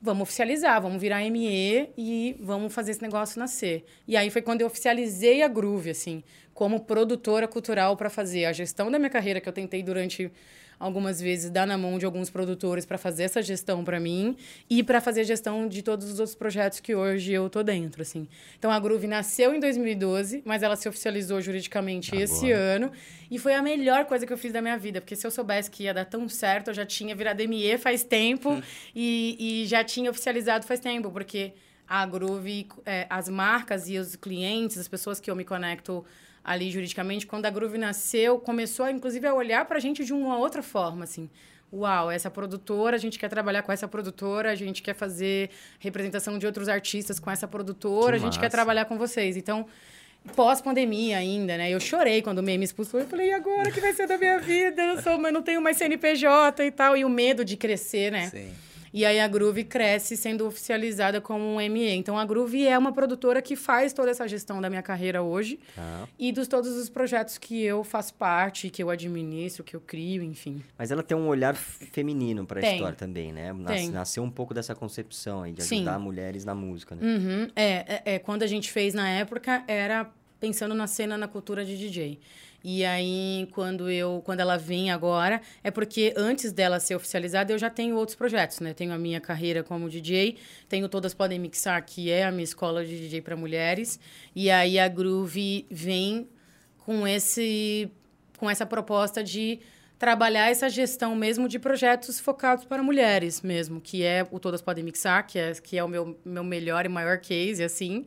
vamos oficializar, vamos virar ME e vamos fazer esse negócio nascer. E aí foi quando eu oficializei a Groove, assim, como produtora cultural para fazer a gestão da minha carreira, que eu tentei durante algumas vezes dar na mão de alguns produtores para fazer essa gestão para mim e para fazer a gestão de todos os outros projetos que hoje eu tô dentro, assim. Então a Groove nasceu em 2012, mas ela se oficializou juridicamente Agora. esse ano e foi a melhor coisa que eu fiz da minha vida, porque se eu soubesse que ia dar tão certo, eu já tinha virado ME faz tempo hum. e, e já tinha oficializado faz tempo, porque a Groove, é, as marcas e os clientes, as pessoas que eu me conecto ali juridicamente, quando a Groove nasceu, começou, inclusive, a olhar para a gente de uma outra forma, assim. Uau, essa produtora, a gente quer trabalhar com essa produtora, a gente quer fazer representação de outros artistas com essa produtora, que a gente massa. quer trabalhar com vocês. Então, pós-pandemia ainda, né? Eu chorei quando o meme expulsou. Eu falei, e agora que vai ser da minha vida? Eu, sou, eu não tenho mais CNPJ e tal. E o medo de crescer, né? Sim. E aí a Groove cresce sendo oficializada como um ME. Então a Groove é uma produtora que faz toda essa gestão da minha carreira hoje ah. e dos todos os projetos que eu faço parte, que eu administro, que eu crio, enfim. Mas ela tem um olhar feminino para a história também, né? Nas, nasceu um pouco dessa concepção aí de ajudar Sim. mulheres na música, né? Uhum. É, é, é, quando a gente fez na época era pensando na cena, na cultura de DJ. E aí, quando eu, quando ela vem agora, é porque antes dela ser oficializada, eu já tenho outros projetos, né? Tenho a minha carreira como DJ, tenho Todas Podem Mixar, que é a minha escola de DJ para mulheres. E aí a Groove vem com esse com essa proposta de trabalhar essa gestão mesmo de projetos focados para mulheres mesmo, que é o Todas Podem Mixar, que é, que é o meu, meu melhor e maior case, assim,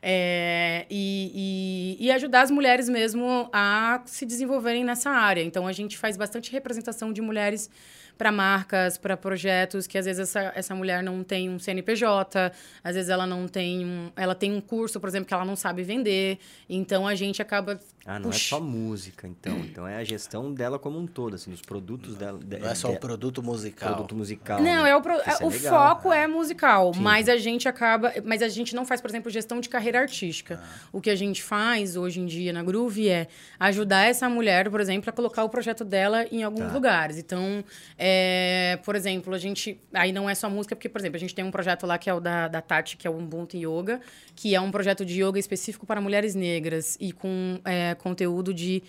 é, e, e, e, ajudar as mulheres mesmo a se desenvolverem nessa área. Então, a gente faz bastante representação de mulheres para marcas, para projetos que às vezes essa, essa mulher não tem um CNPJ, às vezes ela não tem um, ela tem um curso, por exemplo, que ela não sabe vender. Então a gente acaba Ah, não é só música, então, então é a gestão dela como um todo, assim, os produtos dela. Não é só o produto musical. Produto musical. Não, né? é o pro, é, é o legal, foco é, é musical, Sim. mas a gente acaba, mas a gente não faz, por exemplo, gestão de carreira artística. Ah. O que a gente faz hoje em dia na Groove é ajudar essa mulher, por exemplo, a colocar o projeto dela em alguns tá. lugares. Então, é, por exemplo, a gente. Aí não é só música, porque, por exemplo, a gente tem um projeto lá que é o da, da Tati, que é o Ubuntu Yoga, que é um projeto de yoga específico para mulheres negras e com é, conteúdo de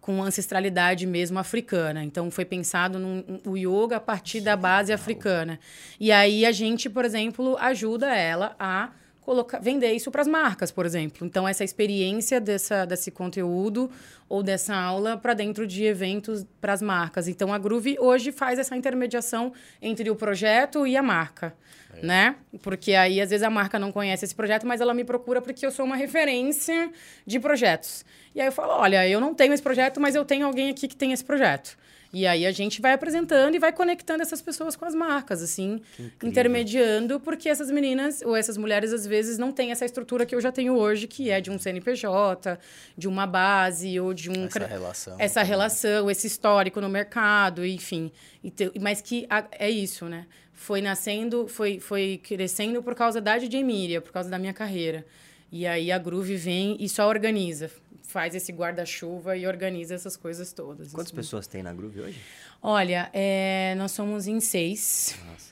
com ancestralidade mesmo africana. Então foi pensado no, o yoga a partir da base africana. E aí a gente, por exemplo, ajuda ela a colocar, vender isso para as marcas, por exemplo. Então, essa experiência dessa, desse conteúdo ou dessa aula para dentro de eventos para as marcas. Então, a Groove hoje faz essa intermediação entre o projeto e a marca. É. Né? Porque aí, às vezes, a marca não conhece esse projeto, mas ela me procura porque eu sou uma referência de projetos. E aí eu falo: olha, eu não tenho esse projeto, mas eu tenho alguém aqui que tem esse projeto. E aí a gente vai apresentando e vai conectando essas pessoas com as marcas, assim, intermediando, porque essas meninas ou essas mulheres às vezes não têm essa estrutura que eu já tenho hoje, que é de um CNPJ, de uma base ou de um essa relação, essa relação, esse histórico no mercado, enfim. Mas que é isso, né? Foi nascendo, foi, foi crescendo por causa da DJ Emília, por causa da minha carreira. E aí a Groove vem e só organiza faz esse guarda-chuva e organiza essas coisas todas. Quantas pessoas tem na Groove hoje? Olha, é, nós somos em seis. Nossa.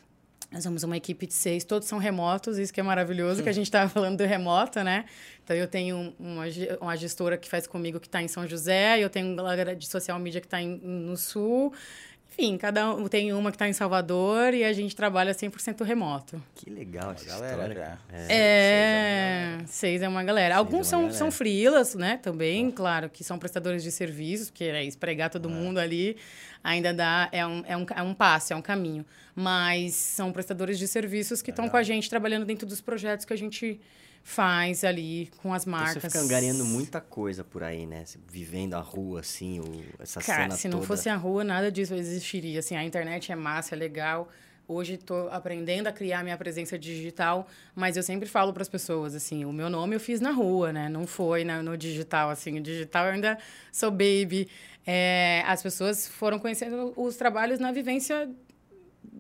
Nós somos uma equipe de seis, todos são remotos, isso que é maravilhoso, que a gente estava falando do remoto, né? Então, eu tenho uma, uma gestora que faz comigo que está em São José, eu tenho uma galera de social media que está no Sul, enfim, cada um tem uma que está em Salvador e a gente trabalha 100% remoto. Que legal essa galera, história. É, é, seis é uma galera. Seis Alguns é são, galera. são freelas, né? Também, claro, que são prestadores de serviços, porque é espregar todo é. mundo ali ainda dá, é um, é, um, é um passo, é um caminho. Mas são prestadores de serviços que estão com a gente trabalhando dentro dos projetos que a gente faz ali com as marcas. Então você fica ganhando muita coisa por aí, né? Vivendo a rua, assim, o, essa Cara, cena se não fosse a rua, nada disso existiria. Assim, a internet é massa, é legal. Hoje estou aprendendo a criar minha presença digital, mas eu sempre falo para as pessoas assim, o meu nome eu fiz na rua, né? Não foi na, no digital, assim. O digital eu ainda sou baby. É, as pessoas foram conhecendo os trabalhos na vivência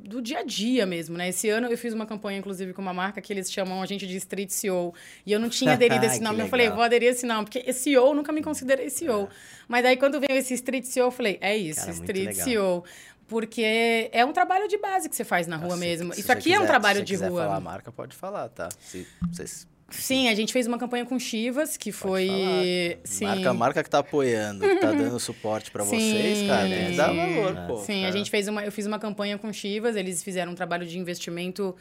do dia a dia mesmo, né? Esse ano eu fiz uma campanha, inclusive, com uma marca que eles chamam a gente de Street CEO. E eu não tinha aderido a esse nome. Eu falei, vou aderir a esse nome, porque CEO, eu nunca me considerei CEO. Mas daí, quando veio esse Street CEO, eu falei, é isso, Cara, Street. CEO. Porque é um trabalho de base que você faz na rua Se- mesmo. se Isso aqui é um quiser- trabalho se de quiser rua. falar a marca, pode falar, tá? Se vocês Sim, a gente fez uma campanha com Chivas, que foi. Sim. Marca, marca que tá apoiando, que tá dando suporte pra vocês, cara, tem que dar valor, É. pô. Sim, a gente fez uma, eu fiz uma campanha com Chivas, eles fizeram um trabalho de investimento.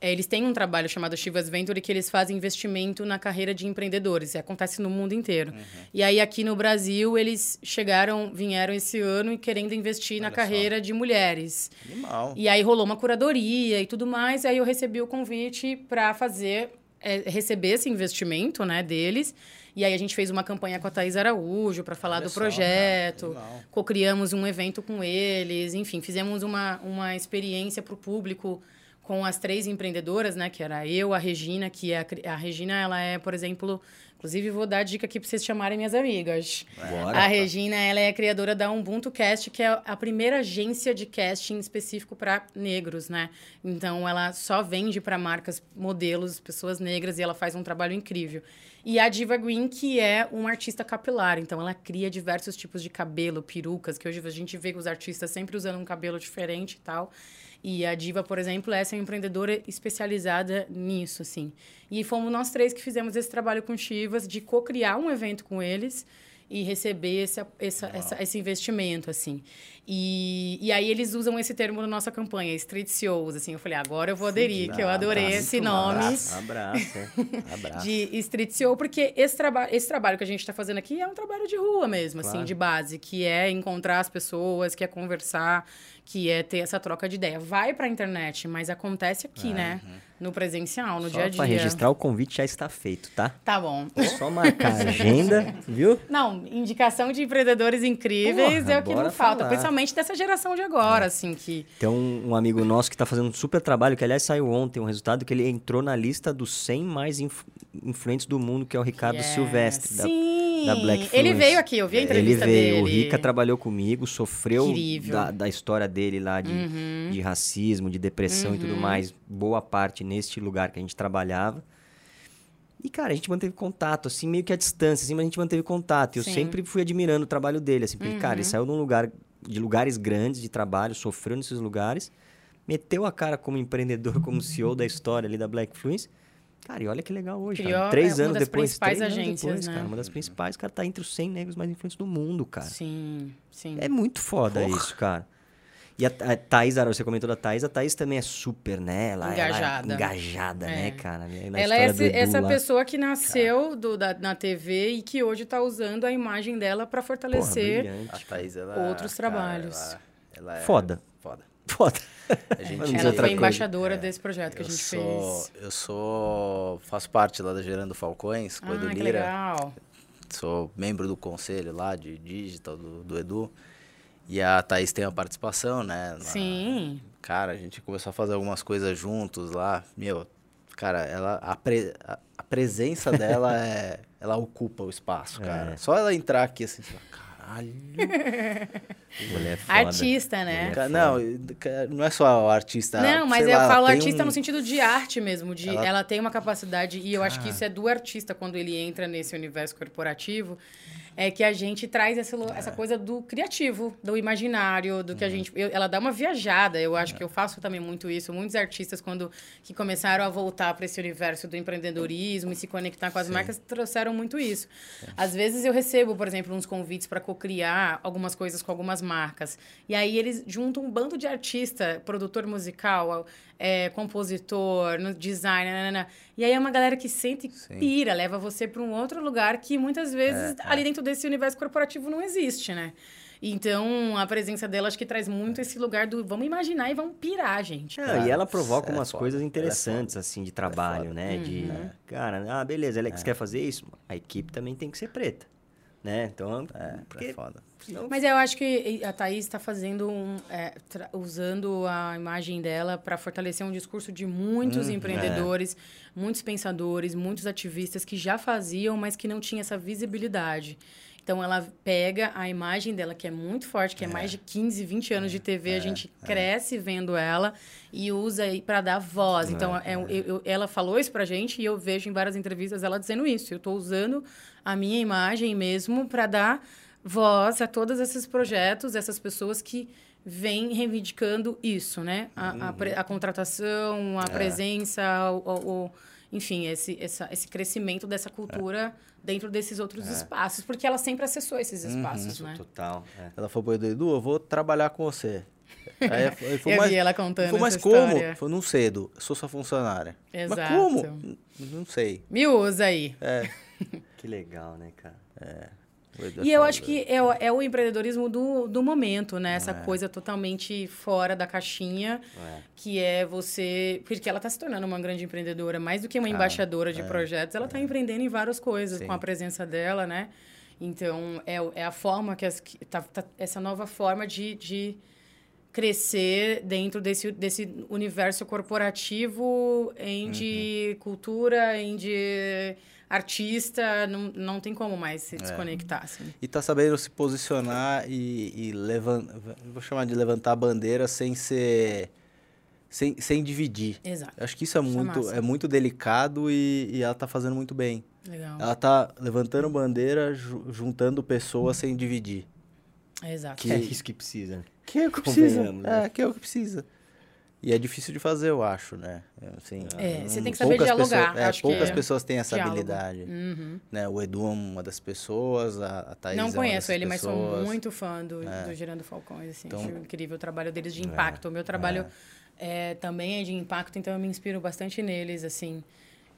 eh, Eles têm um trabalho chamado Chivas Venture que eles fazem investimento na carreira de empreendedores. E acontece no mundo inteiro. Uhum. E aí, aqui no Brasil, eles chegaram, vieram esse ano e querendo investir na Olha só. carreira de mulheres. Animal. E aí rolou uma curadoria e tudo mais. E aí eu recebi o convite para fazer, é, receber esse investimento, né, deles. E aí a gente fez uma campanha com a Thais Araújo para falar Olha do só, projeto. Co-criamos um evento com eles. Enfim, fizemos uma, uma experiência para o público com as três empreendedoras, né? Que era eu, a Regina, que é a, a Regina, ela é, por exemplo... Inclusive, vou dar dica aqui para vocês chamarem minhas amigas. Bora. A Regina, ela é criadora da Ubuntu Cast, que é a primeira agência de casting específico para negros, né? Então, ela só vende para marcas, modelos, pessoas negras, e ela faz um trabalho incrível. E a Diva Green, que é uma artista capilar. Então, ela cria diversos tipos de cabelo, perucas, que hoje a gente vê os artistas sempre usando um cabelo diferente e tal. E a Diva, por exemplo, essa é uma empreendedora especializada nisso, assim. E fomos nós três que fizemos esse trabalho com Chivas, de co-criar um evento com eles e receber esse, essa, essa- esse investimento, assim. E, e aí eles usam esse termo na nossa campanha, Street CEOs, assim. Eu falei, agora eu vou aderir, que eu adorei abraço, esse nome abraço. Abraço. é. Abraço. de Street CEO, porque esse, traba esse trabalho que a gente está fazendo aqui é um trabalho de rua mesmo, assim, Claro. de base, que é encontrar as pessoas, que é conversar, que é ter essa troca de ideia. Vai para a internet, mas acontece aqui, né? No presencial, no Só dia a dia. pra registrar o convite já está feito, tá? Tá bom. É só marcar a agenda, viu? Não, indicação de empreendedores incríveis Porra, é o que não falta, falar. Principalmente dessa geração de agora, assim, que Tem um, um amigo nosso que tá fazendo um super trabalho, que aliás saiu ontem um resultado, que ele entrou na lista dos 100 mais inf- influentes do mundo, que é o Ricardo Yeah. Silvestre, da, da Black Ele Fluence. veio aqui, eu vi a Ele entrevista veio, o dele. Rica trabalhou comigo, sofreu da, da história dele lá de, Uhum. de racismo, de depressão e tudo mais, boa parte neste lugar que a gente trabalhava. E, cara, a gente manteve contato, assim, meio que à distância, assim, mas a gente manteve contato. E eu sempre fui admirando o trabalho dele, assim, porque, Uhum. cara, ele saiu de um lugar, de lugares grandes de trabalho, sofreu nesses lugares, meteu a cara como empreendedor, como CEO da história ali da Black Fluence. Cara, e olha que legal hoje, Criou, cara. Três é, anos depois, três anos agências, depois, né? cara, uma das principais, cara, tá entre os 100 negros mais influentes do mundo, cara. Sim, sim. É muito foda Porra. isso, cara. E a, a Thaís, Ara, você comentou da Thaís, a Thaís também é super, né? Ela, Engajada. Ela é engajada, É. né, cara? Na Ela é esse- essa lá. pessoa que nasceu do, da, na TV e que hoje está usando a imagem dela para Porra, fortalecer. brilhante. A Thaís, ela, Outros cara, trabalhos. ela, ela é Foda. Foda. Foda. A gente, ela foi embaixadora desse projeto que a gente sou, fez. Eu sou. Faço parte lá da Gerando Falcões, com o Edu Ah, que Lira. legal. Sou membro do conselho lá de digital do, do Edu. E a Thaís tem a participação, né? na- Sim. Cara, a gente começou a fazer algumas coisas juntos lá. Meu, cara, ela, a, pre- a- presença dela é. Ela ocupa o espaço, cara. É. Só ela entrar aqui assim, caralho. Mulher é foda. Artista, né? Cara, não, cara, não é só o artista. Não, mas sei eu lá, falo artista um- no sentido de arte mesmo, de ela, Ela- tem uma capacidade e eu acho que isso é do artista quando ele entra nesse universo corporativo, é que a gente traz essa, essa coisa do criativo, do imaginário, do que a gente, eu- ela dá uma viajada. Eu acho que eu faço também muito isso. Muitos artistas quando que começaram a voltar para esse universo do empreendedorismo e se conectar com as marcas trouxeram muito isso. Às vezes eu recebo, por exemplo, uns convites para co-criar algumas coisas com algumas marcas. E aí eles juntam um bando de artista, produtor musical, é, compositor, no design, nanana. e aí é uma galera que sente Sim. pira, leva você para um outro lugar que muitas vezes ali dentro desse universo corporativo não existe, né? Então, a presença dela acho que traz muito esse lugar do vamos imaginar e vamos pirar, gente. Cara, e ela provoca é umas foda, coisas é interessantes, assim, de trabalho, né? De, cara, ah, beleza, ela você quer fazer isso? A equipe também tem que ser preta, né? Então, É, porque é foda. senão- Mas eu acho que a Thaís está fazendo um, é, usando a imagem dela para fortalecer um discurso de muitos empreendedores, muitos pensadores, muitos ativistas que já faziam, mas que não tinham essa visibilidade. Então ela pega a imagem dela, que é muito forte, que é, mais de 15, 20 anos de TV, a gente cresce vendo ela e usa para dar voz. Então é, eu- eu- ela falou isso pra gente e eu vejo em várias entrevistas ela dizendo isso. Eu estou usando a minha imagem mesmo para dar voz a todos esses projetos, essas pessoas que vêm reivindicando isso, né? A, a pre- a contratação, a presença, o, o- o- enfim, esse, essa- esse crescimento dessa cultura dentro desses outros espaços, porque ela sempre acessou esses espaços, né? Total. é. Ela falou pro Edu, Edu, eu vou trabalhar com você. Aí ele falou, Eu mas, vi ela contando mas essa como? história. Falei, não sei, Edu, eu sou sua funcionária. Mas Exato. como? N- Não sei. Me usa aí. É. Que legal, né, cara? É E eu acho que é, o- é o empreendedorismo do, do momento, né? É. Essa coisa totalmente fora da caixinha, É. que é você. Porque ela está se tornando uma grande empreendedora, mais do que uma embaixadora de projetos, ela está empreendendo em várias coisas é. Sim. com a presença dela, né? Então, é, é a forma que, as, que tá, tá- essa nova forma de, de crescer dentro desse, desse universo corporativo em de Uhum. cultura, em de artista, não, não tem como mais É. se desconectar, assim. E tá sabendo se posicionar e, e levantar. Vou chamar de levantar a bandeira sem ser. Sem, sem dividir. Exato. Acho que isso é é muito, é muito delicado e, e ela tá fazendo muito bem. Legal. Ela tá levantando bandeira, ju- juntando pessoas sem dividir. Exato. Que- É isso que precisa. Que é o que precisa. Né? É, que é o que precisa. E é difícil de fazer, eu acho, né? Assim, É, não- você tem que saber dialogar, pessoas- é, acho poucas é. pessoas têm essa Diálogo. habilidade. Uhum. Né? O Edu é uma das pessoas, a, a Thaís é Não uma conheço ele, mas sou pessoas. muito fã do, do Gerando Falcões. Assim, Então- acho incrível o trabalho deles de impacto. O meu trabalho é, também é de impacto, então eu me inspiro bastante neles, assim,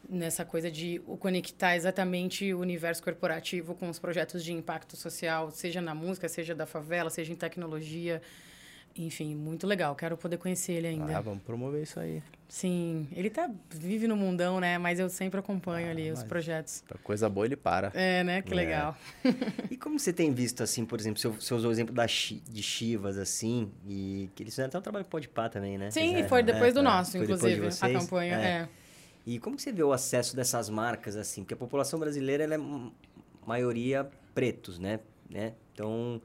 nessa coisa de conectar exatamente o universo corporativo com os projetos de impacto social, seja na música, seja da favela, seja em tecnologia. Enfim, muito legal. Quero poder conhecer ele ainda. Ah, vamos promover isso aí. Sim, ele tá vive no mundão, né? Mas eu sempre acompanho ali os projetos. Pra coisa boa ele para. É, né? Que É. legal. E como você tem visto, assim, por exemplo, você, você usou o exemplo da de Chivas, assim, e que eles fizeram até um trabalho pode pá também, né? Sim, foi né? depois do É, nosso, foi depois de inclusive, a campanha. É. É. E como você vê o acesso dessas marcas, assim? Porque a população brasileira, ela é maioria pretos, né? né? Então...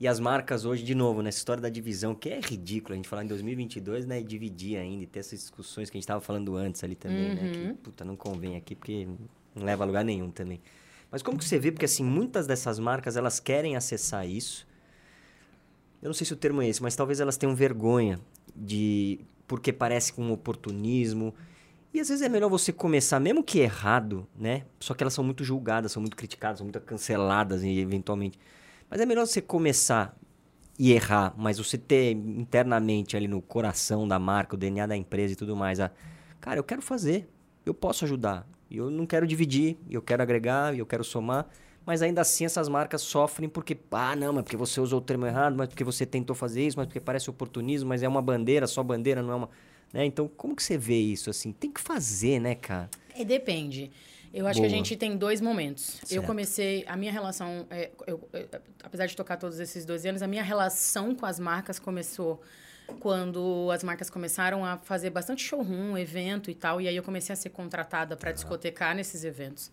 E as marcas hoje, de novo, nessa história da divisão, que é ridículo a gente falar em 2022, né? E dividir ainda, e ter essas discussões que a gente estava falando antes ali também, né? Que, Uhum. puta, não convém aqui, porque não leva a lugar nenhum também. Mas como que você vê? Porque, assim, muitas dessas marcas, elas querem acessar isso. Eu não sei se o termo é esse, mas talvez elas tenham vergonha de... Porque parece com um oportunismo. E às vezes é melhor você começar, mesmo que errado, né? Só que elas são muito julgadas, são muito criticadas, são muito canceladas e eventualmente. Mas é melhor você começar e errar, mas você ter internamente ali no coração da marca, o DNA da empresa e tudo mais, a, cara, eu quero fazer, eu posso ajudar, eu não quero dividir, eu quero agregar, eu quero somar, mas ainda assim essas marcas sofrem porque, ah, não, mas porque você usou o termo errado, mas porque você tentou fazer isso, mas porque parece oportunismo, mas é uma bandeira, só bandeira, não é uma, né? Então, como que você vê isso assim? Tem que fazer, né, cara? E depende. Eu acho que a Boa. gente tem dois momentos. Eu Certo. comecei, a minha relação, é, eu- eu- apesar de tocar todos esses 12 anos, a minha relação com as marcas começou quando as marcas começaram a fazer bastante showroom, evento e tal, e aí eu comecei a ser contratada para discotecar nesses eventos.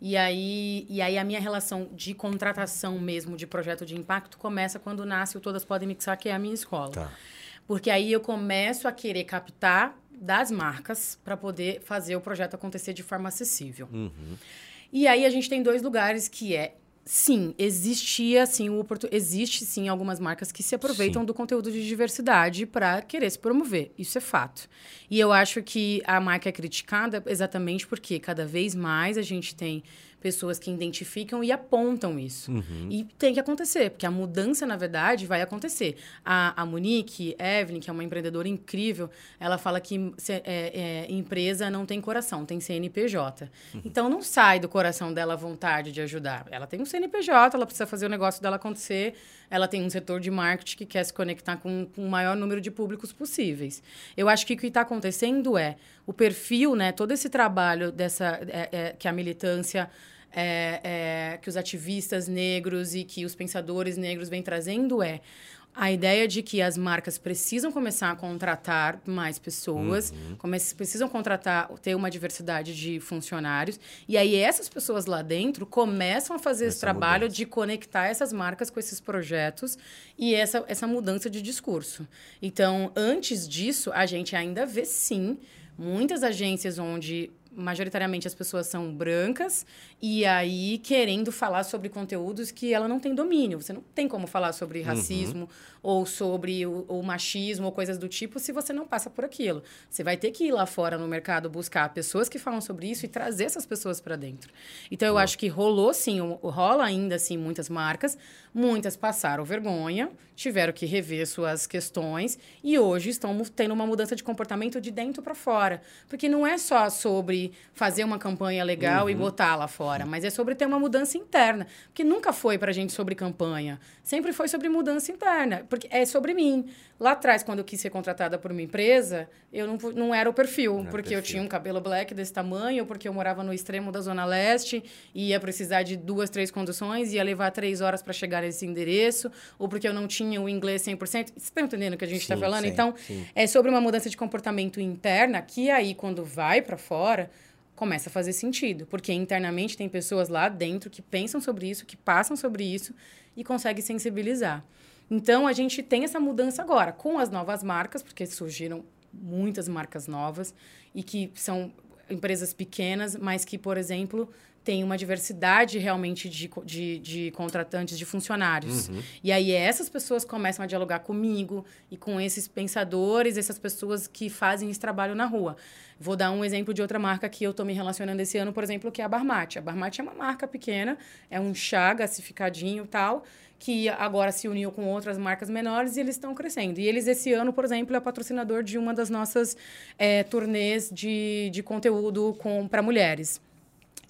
E aí, e aí a minha relação de contratação mesmo de projeto de impacto começa quando nasce o Todas Podem Mixar, que é a minha escola. Porque aí eu começo a querer captar das marcas para poder fazer o projeto acontecer de forma acessível. E aí a gente tem dois lugares que é sim, existia sim o oportu- existe sim algumas marcas que se aproveitam do conteúdo de diversidade para querer se promover. Isso é fato. E eu acho que a marca é criticada exatamente porque cada vez mais a gente tem pessoas que identificam e apontam isso. E tem que acontecer, porque a mudança, na verdade, vai acontecer. A, a Monique Evelyn, que é uma empreendedora incrível, ela fala que se- é, é, empresa não tem coração, tem CNPJ. Então, não sai do coração dela a vontade de ajudar. Ela tem um CNPJ, ela precisa fazer o negócio dela acontecer, ela tem um setor de marketing que quer se conectar com, com o maior número de públicos possíveis. Eu acho que o que está acontecendo é o perfil, né, todo esse trabalho dessa é, é, que a militância é, é, que os ativistas negros e que os pensadores negros vêm trazendo é a ideia de que as marcas precisam começar a contratar mais pessoas, come- precisam contratar, ter uma diversidade de funcionários, e aí essas pessoas lá dentro começam a fazer esse Essa trabalho mudança. de conectar essas marcas com esses projetos e essa, essa mudança de discurso. Então, antes disso, a gente ainda vê sim muitas agências onde majoritariamente as pessoas são brancas e aí querendo falar sobre conteúdos que ela não tem domínio. Você não tem como falar sobre racismo ou sobre o, o machismo ou coisas do tipo se você não passa por aquilo. Você vai ter que ir lá fora no mercado buscar pessoas que falam sobre isso e trazer essas pessoas para dentro. Então eu acho que rolou sim, rola ainda assim muitas marcas, muitas passaram vergonha, tiveram que rever suas questões e hoje estão tendo uma mudança de comportamento de dentro para fora, porque não é só sobre fazer uma campanha legal e botar lá fora, mas é sobre ter uma mudança interna, porque nunca foi pra gente sobre campanha, sempre foi sobre mudança interna, porque é sobre mim. Lá atrás, quando eu quis ser contratada por uma empresa, eu não, não era o perfil, era o porque eu perfil. tinha um cabelo black desse tamanho, porque eu morava no extremo da Zona Leste e ia precisar de duas, três conduções, ia levar três horas para chegar nesse endereço, ou porque eu não tinha o inglês 100%. Você está entendendo o que a gente está falando? sim, então, sim. é sobre uma mudança de comportamento interna que aí, quando vai para fora, começa a fazer sentido. Porque internamente tem pessoas lá dentro que pensam sobre isso, que passam sobre isso e conseguem sensibilizar. Então, a gente tem essa mudança agora com as novas marcas, porque surgiram muitas marcas novas e que são empresas pequenas, mas que, por exemplo, têm uma diversidade realmente de, de, de contratantes, de funcionários. E aí essas pessoas começam a dialogar comigo e com esses pensadores, essas pessoas que fazem esse trabalho na rua. Vou dar um exemplo de outra marca que eu estou me relacionando esse ano, por exemplo, que é a Barmate. A Barmate é uma marca pequena, é um chá gasificadinho e tal, que agora se uniu com outras marcas menores e eles estão crescendo. E eles, esse ano, por exemplo, é patrocinador de uma das nossas eh, turnês de, de conteúdo para mulheres.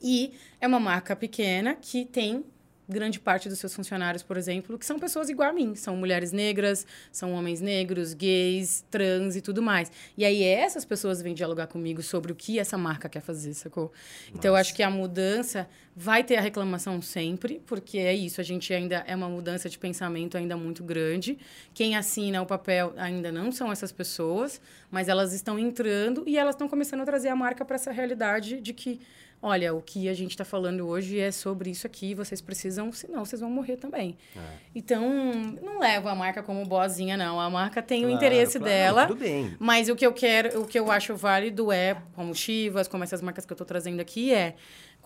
E é uma marca pequena que tem grande parte dos seus funcionários, por exemplo, que são pessoas igual a mim. São mulheres negras, são homens negros, gays, trans e tudo mais. E aí essas pessoas vêm dialogar comigo sobre o que essa marca quer fazer, sacou? Então eu acho que a mudança vai ter a reclamação sempre, porque é isso, a gente ainda é uma mudança de pensamento ainda muito grande. Quem assina o papel ainda não são essas pessoas, mas elas estão entrando e elas estão começando a trazer a marca para essa realidade de que olha, o que a gente está falando hoje é sobre isso aqui, vocês precisam, senão vocês vão morrer também. É. Então, não levo a marca como boazinha, não. A marca tem o Claro, interesse claro. dela. Tudo bem. Mas o que eu quero, o que eu acho válido é, como Chivas, como essas marcas que eu estou trazendo aqui, é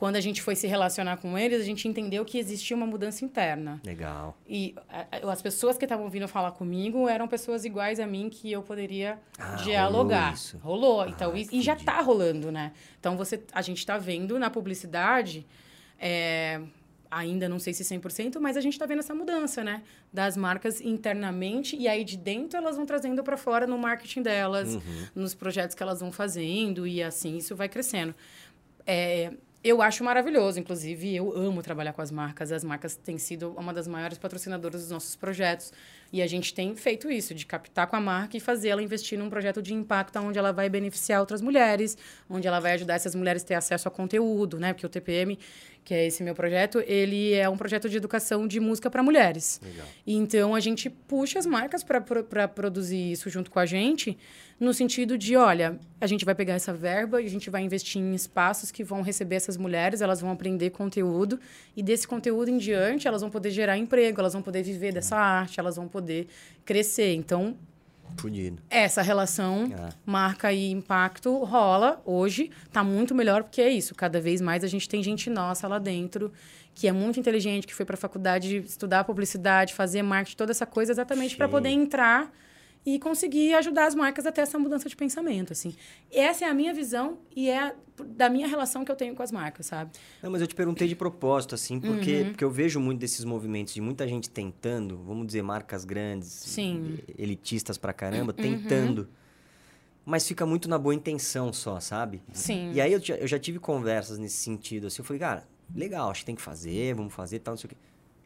quando a gente foi se relacionar com eles, a gente entendeu que existia uma mudança interna. Legal. E a- as pessoas que estavam vindo falar comigo eram pessoas iguais a mim que eu poderia Ah, dialogar. rolou. Rolou. Então, Ah, e, e já entendi. tá rolando, né? Então, você, a gente tá vendo na publicidade, é, ainda não sei se 100%, mas a gente tá vendo essa mudança, né? Das marcas internamente e aí de dentro elas vão trazendo para fora no marketing delas, Uhum. nos projetos que elas vão fazendo e assim isso vai crescendo. É, eu acho maravilhoso, inclusive eu amo trabalhar com as marcas. As marcas têm sido uma das maiores patrocinadoras dos nossos projetos. E a gente tem feito isso, de captar com a marca e fazer ela investir num projeto de impacto onde ela vai beneficiar outras mulheres, onde ela vai ajudar essas mulheres a ter acesso a conteúdo, né? Porque o TPM, que é esse meu projeto, ele é um projeto de educação de música para mulheres. Legal. Então a gente puxa as marcas para produzir isso junto com a gente, no sentido de, olha, a gente vai pegar essa verba e a gente vai investir em espaços que vão receber essas mulheres, elas vão aprender conteúdo e desse conteúdo em diante elas vão poder gerar emprego, elas vão poder viver dessa arte, elas vão poder crescer. Então, Fudido. essa relação Ah. marca e impacto rola hoje, tá muito melhor porque é isso. Cada vez mais a gente tem gente nossa lá dentro que é muito inteligente, que foi para a faculdade estudar publicidade, fazer marketing, toda essa coisa exatamente para poder entrar e conseguir ajudar as marcas a ter essa mudança de pensamento, assim. Essa é a minha visão e é da minha relação que eu tenho com as marcas, sabe? Não, mas eu te perguntei de propósito, assim, porque, Uhum. porque eu vejo muito desses movimentos de muita gente tentando, vamos dizer, marcas grandes, Sim. Uhum. elitistas pra caramba, tentando. Mas fica muito na boa intenção só, sabe? Sim. E aí eu já, eu já tive conversas nesse sentido, assim, eu falei, cara, legal, acho que tem que fazer, vamos fazer tal, não sei o quê.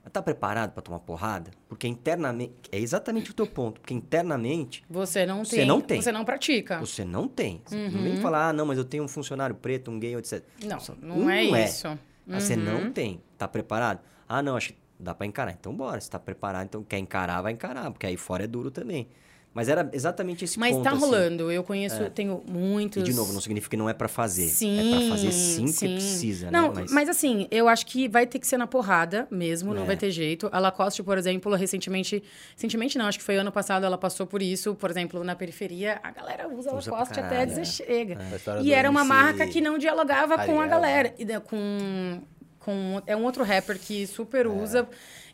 Mas tá preparado pra tomar porrada? Porque internamente. É exatamente o teu ponto. Porque internamente, Você não Você tem, não tem. você não pratica. você não tem. Você Não Uhum. vem falar, ah, não, mas eu tenho um funcionário preto, um gay, etc. Não, Só- não é isso. Mas Você não Uhum. tem. Tá preparado? Ah, não, acho que dá pra encarar. Então bora, se tá preparado, então quer encarar, vai encarar, porque aí fora é duro também. Mas era exatamente esse Mas ponto. tá assim. rolando. Eu conheço, tenho muitos. E de novo, não significa que não é pra fazer. Sim, é pra fazer sim, sim. porque precisa, Não, né? mas... assim, eu acho que vai ter que ser na porrada mesmo, não É. vai ter jeito. A Lacoste, por exemplo, recentemente... Recentemente não, acho que foi ano passado, ela passou por isso. Por exemplo, na periferia, a galera usa, Usa Lacoste até dizer é. chega. A história E era uma MC marca que não dialogava com a Ariel, galera. E Com, com... É um outro rapper que super usa.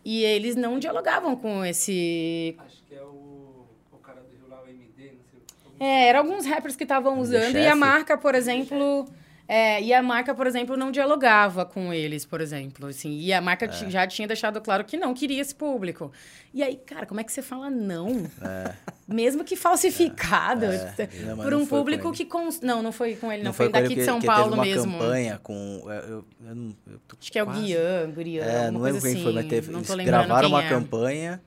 E eles não dialogavam com esse... Acho que é o, o cara do Rio lá, o MD, não sei. algum- É, eram alguns rappers que estavam usando e a marca, por exemplo, é, e a marca, por exemplo, não dialogava com eles, por exemplo, assim, e a marca ti- já tinha deixado claro que não queria esse público. E aí, cara, como é que você fala não? Mesmo que falsificado, Não, mas por não um foi com público que cons... não, não foi com ele, não, Não foi, foi daqui de que- São que Paulo teve uma mesmo. campanha com... Eu, eu, eu eu Acho que é o quase- Guian, Gurian, É, não lembro quem assim. foi, mas teve, não eles gravaram quem uma é. campanha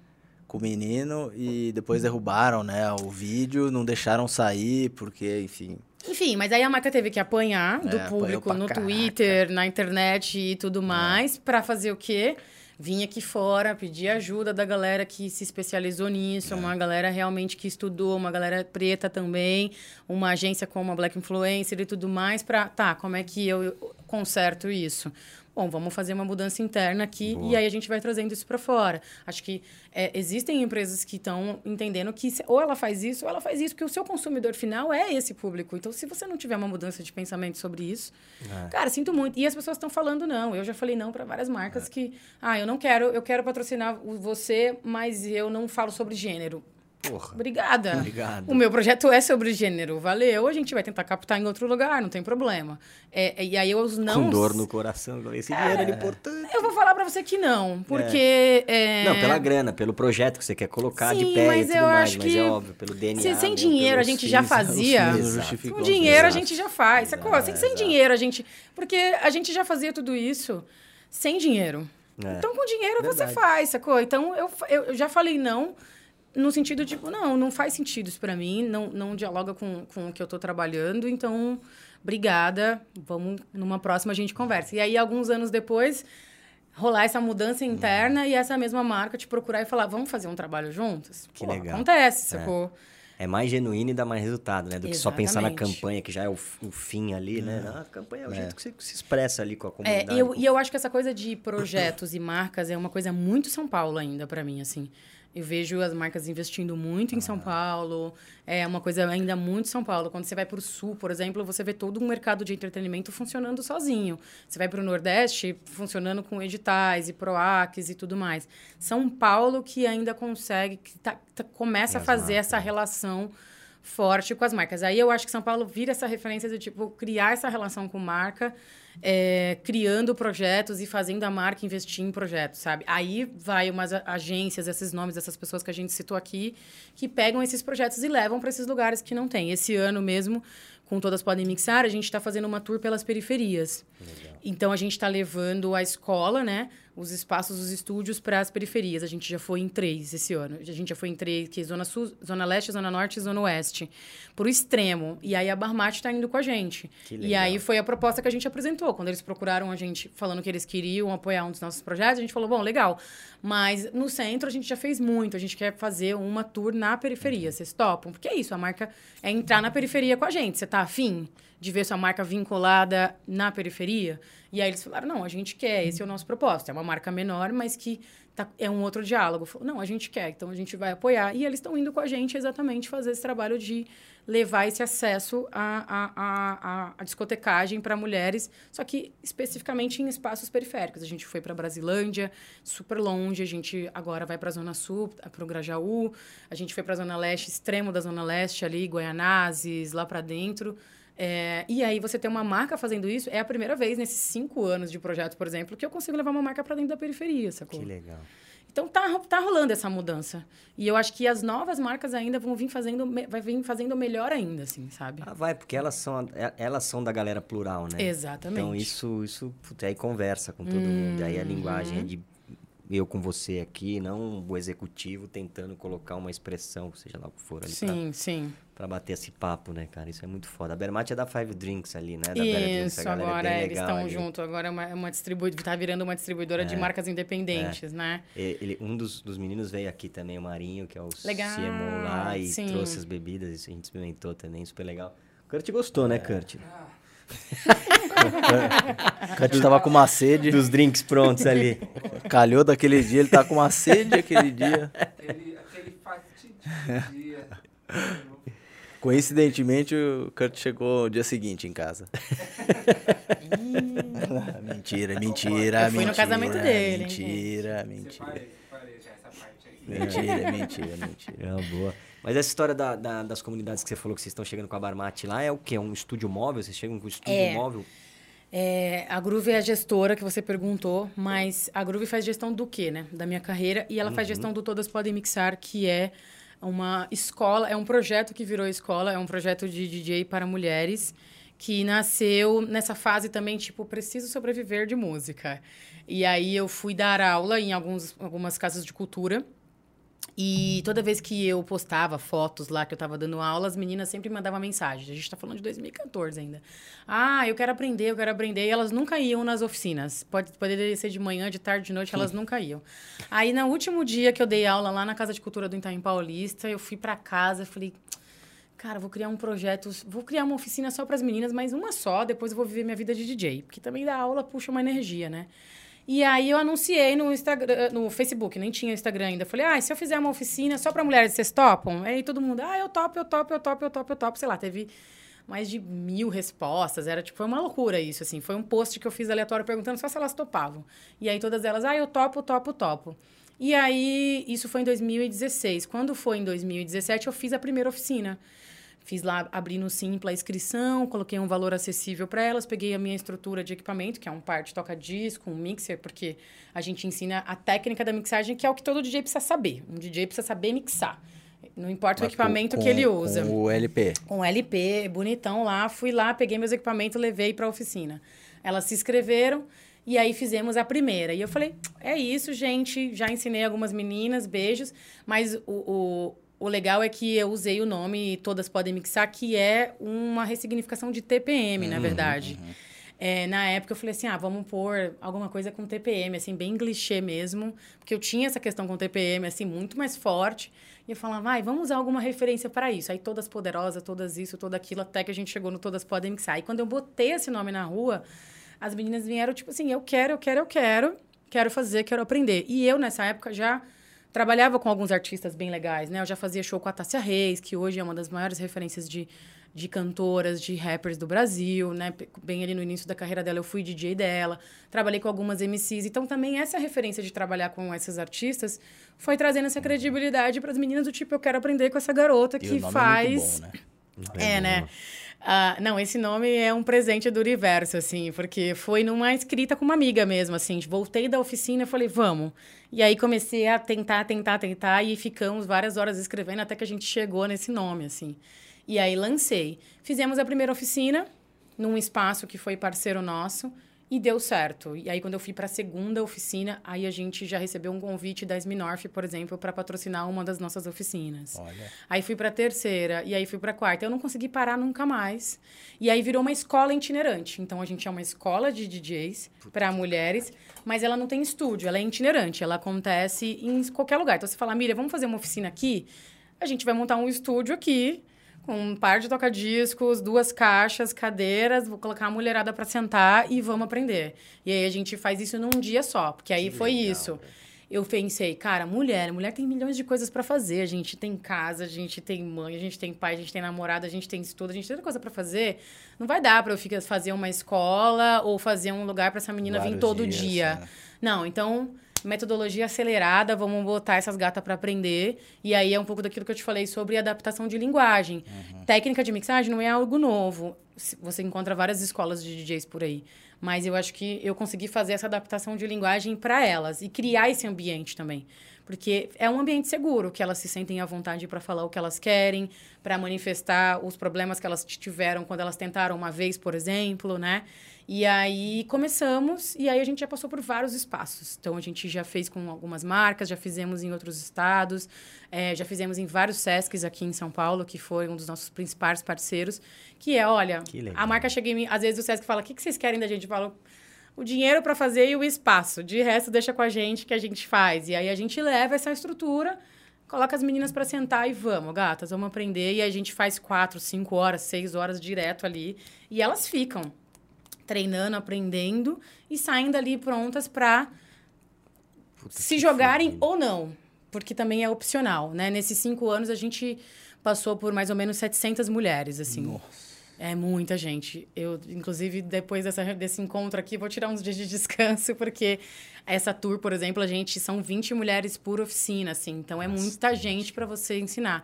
com o menino e depois derrubaram, né, o vídeo, não deixaram sair, porque, enfim... Enfim, mas aí a marca teve que apanhar do É, público no caraca. Twitter, na internet e tudo mais, pra fazer o quê? Vim aqui fora, pedir ajuda da galera que se especializou nisso, uma galera realmente que estudou, uma galera preta também, uma agência como a Black Influencer e tudo mais, pra, tá, como é que eu conserto isso? Bom, vamos fazer uma mudança interna aqui e aí a gente vai trazendo isso para fora. Acho que é, existem empresas que estão entendendo que se- ou ela faz isso ou ela faz isso, porque o seu consumidor final é esse público. Então, se você não tiver uma mudança de pensamento sobre isso, cara, sinto muito. E as pessoas estão falando não. Eu já falei não para várias marcas que, ah, eu não quero, eu quero patrocinar você, mas eu não falo sobre gênero. Porra. Obrigada. Obrigado. O meu projeto é sobre gênero. Valeu. A gente vai tentar captar em outro lugar, não tem problema. É, e aí os não. Com dor no coração. eu falei, Esse dinheiro é importante. Eu vou falar pra você que não, porque. é, Não, pela grana, pelo projeto que você quer colocar de Sim, pé mas e tudo eu mais, acho mas que é óbvio, pelo DNA. Se- sem dinheiro a gente já fazia. Com dinheiro a gente já faz, sacou? Sem, sem dinheiro a gente. Porque a gente já fazia tudo isso sem dinheiro. É. Então, com dinheiro você Verdade. faz, sacou? Então, eu, eu, eu já falei não, no sentido tipo, não, não faz sentido isso pra mim, não, não dialoga com, com o que eu tô trabalhando, então, obrigada, vamos, numa próxima a gente conversa. E aí, alguns anos depois, rolar essa mudança interna e essa mesma marca te procurar e falar, vamos fazer um trabalho juntos? Que Pô, legal. Acontece, sacou? É mais genuíno e dá mais resultado, né? Do que só pensar na Exatamente. campanha, que já é o, o fim ali, né? Não, a campanha é o jeito que você se expressa ali com a É, comunidade. e eu, com- e eu acho que essa coisa de projetos e marcas é uma coisa muito São Paulo ainda pra mim, assim. Eu vejo as marcas investindo muito em São Paulo. É uma coisa ainda muito São Paulo. Quando você vai para o Sul, por exemplo, você vê todo um mercado de entretenimento funcionando sozinho. Você vai para o Nordeste, funcionando com editais e PROACs e tudo mais. São Paulo que ainda consegue, que tá- tá- começa a fazer marcas, essa relação forte com as marcas. Aí eu acho que São Paulo vira essa referência do tipo, criar essa relação com marca, é, criando projetos e fazendo a marca investir em projetos, sabe? Aí vai umas agências, esses nomes dessas pessoas que a gente citou aqui, que pegam esses projetos e levam para esses lugares que não tem. Esse ano mesmo, com Todas Podem Mixar, a gente está fazendo uma tour pelas periferias. Então a gente está levando a escola, né? Os espaços, os estúdios para as periferias. A gente já foi em três esse ano. A gente já foi em três, que é Zona Sul, Zona Leste, Zona Norte e Zona Oeste. Por extremo. E aí a Barmate está indo com a gente. Que E legal. aí foi a proposta que a gente apresentou. Quando eles procuraram a gente falando que eles queriam apoiar um dos nossos projetos, a gente falou, bom, legal. Mas no centro a gente já fez muito. A gente quer fazer uma tour na periferia. Vocês topam? Porque é isso, a marca é entrar na periferia com a gente. Você tá afim de ver sua marca vinculada na periferia? E aí eles falaram, não, a gente quer, esse é o nosso propósito. É uma marca menor, mas que tá- é um outro diálogo. Não, a gente quer, então a gente vai apoiar. E eles estão indo com a gente exatamente fazer esse trabalho de levar esse acesso à, discotecagem para mulheres, só que especificamente em espaços periféricos. A gente foi para Brasilândia, super longe, a gente agora vai para a Zona Sul, para o Grajaú, a gente foi para a Zona Leste, extremo da Zona Leste ali, Goianazes, lá para dentro. É, e aí você tem uma marca fazendo isso, é a primeira vez nesses cinco anos de projeto, por exemplo, que eu consigo levar uma marca para dentro da periferia, sacou? Que legal. Então tá, tá rolando essa mudança. E eu acho que as novas marcas ainda vão vir fazendo, vai vir fazendo melhor ainda, assim, sabe? Ah, vai, porque elas são, é- elas são da galera plural, né? Exatamente. Então isso, isso putz, aí conversa com todo mundo. Aí a linguagem é de eu com você aqui, não o executivo tentando colocar uma expressão, seja lá o que for ali, pra, Sim, pra bater esse papo, né, cara? Isso é muito foda. A Bermate é da Five Drinks ali, né? Da Isso, é agora bem eles estão ali. juntos. Agora é uma, é uma distribuidora, tá virando uma distribuidora de marcas independentes, né? E- Ele, um dos, dos meninos veio aqui também, o Marinho, que é o Legal, CMO lá, e sim. trouxe as bebidas, isso a gente experimentou também, super legal. Kurt gostou, né, Kurt? O Cut tava com uma sede. Dos drinks prontos ali. Calhou daquele dia, ele tá com uma sede aquele dia. Aquele, aquele fatídico dia. Coincidentemente, o Kurt chegou no dia seguinte em casa. mentira, mentira, Eu fui no mentira, casamento dele, hein, Mentira, mentira. Separei, separei já essa parte aí. Mentira, mentira, mentira. É uma boa. Mas essa história da- da- das comunidades que você falou que vocês estão chegando com a Barmate lá é o quê? Um estúdio móvel? Vocês chegam com um estúdio É. móvel? É, a Groove é a gestora que você perguntou, mas a Groove faz gestão do quê, né? Da minha carreira. E ela faz gestão do Todas Podem Mixar, que é uma escola, é um projeto que virou escola, é um projeto de DJ para mulheres, que nasceu nessa fase também, tipo, preciso sobreviver de música. E aí eu fui dar aula em alguns, algumas casas de cultura. E toda vez que eu postava fotos lá que eu tava dando aula, as meninas sempre mandavam mensagem. A gente tá falando de 2014 ainda. Ah, eu quero aprender, eu quero aprender. E elas nunca iam nas oficinas. Pode, poderia ser de manhã, de tarde, de noite, elas nunca iam. Aí, no último dia que eu dei aula lá na Casa de Cultura do Itaim Paulista, eu fui pra casa e falei... Cara, vou criar um projeto, vou criar uma oficina só para as meninas, mas uma só, depois eu vou viver minha vida de DJ. Porque também dar aula puxa uma energia, né? E aí eu anunciei no Instagram, no Facebook, nem tinha Instagram ainda. Falei, ah, se eu fizer uma oficina só para mulheres, vocês topam? Aí todo mundo, ah, eu topo, eu topo, eu topo, eu topo, eu topo. Sei lá, teve mais de mil respostas. Era tipo, foi uma loucura isso, assim. Foi um post que eu fiz aleatório perguntando só se elas topavam. E aí todas elas, ah, eu topo, topo, topo. E aí, isso foi em 2016. Quando foi em 2017, eu fiz a primeira oficina. Fiz lá, abri no Simpla a inscrição, coloquei um valor acessível para elas, peguei a minha estrutura de equipamento, que é um par de toca-disco, um mixer, porque a gente ensina a técnica da mixagem, que é o que todo DJ precisa saber. Um DJ precisa saber mixar. Não importa o Mas equipamento com- que ele com usa. O LP. Um LP, bonitão lá. Fui lá, peguei meus equipamentos, levei para a oficina. Elas se inscreveram e aí fizemos a primeira. E eu falei, é isso, gente. Já ensinei algumas meninas, beijos. Mas o, o, o legal é que eu usei o nome Todas Podem Mixar, que é uma ressignificação de TPM, na verdade. É, na época eu falei assim, ah, vamos pôr alguma coisa com TPM, assim, bem clichê mesmo. Porque eu tinha essa questão com TPM, assim, muito mais forte. E eu falava, vai, vamos usar alguma referência para isso. Aí todas poderosas, todas isso, tudo aquilo, até que a gente chegou no Todas Podem Mixar. E quando eu botei esse nome na rua, as meninas vieram, tipo assim, eu quero, eu quero, eu quero, quero fazer, quero aprender. E eu, nessa época, já trabalhava com alguns artistas bem legais, né? Eu já fazia show com a Tássia Reis, que hoje é uma das maiores referências de, de cantoras, de rappers do Brasil, né? Bem ali no início da carreira dela, eu fui DJ dela. Trabalhei com algumas MCs. Então, também essa referência de trabalhar com esses artistas foi trazendo essa credibilidade para as meninas do tipo, eu quero aprender com essa garota que nome faz... é muito bom, né? É, né? Ah, não, esse nome é um presente do universo, assim, porque foi numa escrita com uma amiga mesmo, assim. Voltei da oficina e falei, vamos. E aí comecei a tentar, tentar, tentar, e ficamos várias horas escrevendo até que a gente chegou nesse nome, assim. E aí lancei. Fizemos a primeira oficina num espaço que foi parceiro nosso e deu certo. E aí quando eu fui para a segunda oficina, aí a gente já recebeu um convite da Sminorf, por exemplo, para patrocinar uma das nossas oficinas. Olha. Aí fui para terceira e aí fui para quarta. Eu não consegui parar nunca mais. E aí virou uma escola itinerante. Então a gente é uma escola de DJs para mulheres, mas ela não tem estúdio, ela é itinerante, ela acontece em qualquer lugar. Então você fala, Miriam, vamos fazer uma oficina aqui? A gente vai montar um estúdio aqui com um par de toca-discos, duas caixas, cadeiras, vou colocar a mulherada para sentar e vamos aprender. E aí a gente faz isso num dia só, porque aí foi isso. Eu pensei, cara, mulher, mulher tem milhões de coisas para fazer. A gente tem casa, a gente tem mãe, a gente tem pai, a gente tem namorada, a gente tem estudo, a gente tem tanta coisa para fazer. Não vai dar para eu ficar fazer uma escola ou fazer um lugar para essa menina vir Vários todo dias, dia. né? Não, então metodologia acelerada, vamos botar essas gatas para aprender. E aí é um pouco daquilo que eu te falei sobre adaptação de linguagem. Técnica de mixagem não é algo novo. Você encontra várias escolas de DJs por aí. Mas eu acho que eu consegui fazer essa adaptação de linguagem para elas e criar esse ambiente também. Porque é um ambiente seguro, que elas se sentem à vontade para falar o que elas querem, para manifestar os problemas que elas tiveram quando elas tentaram uma vez, por exemplo, né? E aí começamos, e aí a gente já passou por vários espaços. Então a gente já fez com algumas marcas, já fizemos em outros estados, é, já fizemos em vários Sescs aqui em São Paulo, que foi um dos nossos principais parceiros. Que é, olha, Que a marca chega em mim, às vezes o Sesc fala: o que, que vocês querem da gente? Eu falo, o dinheiro para fazer e o espaço. De resto, deixa com a gente que a gente faz. E aí a gente leva essa estrutura, coloca as meninas para sentar e vamos, gatas, vamos aprender. E a gente faz quatro, cinco horas, seis horas direto ali. E elas ficam treinando, aprendendo e saem dali prontas para se jogarem ou não. Porque também é opcional, né? Nesses cinco anos, a gente passou por mais ou menos 700 mulheres, assim. É muita gente. Eu, inclusive, depois dessa, desse encontro aqui, vou tirar uns dias de descanso, porque essa tour, por exemplo, a gente são 20 mulheres por oficina, assim. Então, é muita gente para você ensinar.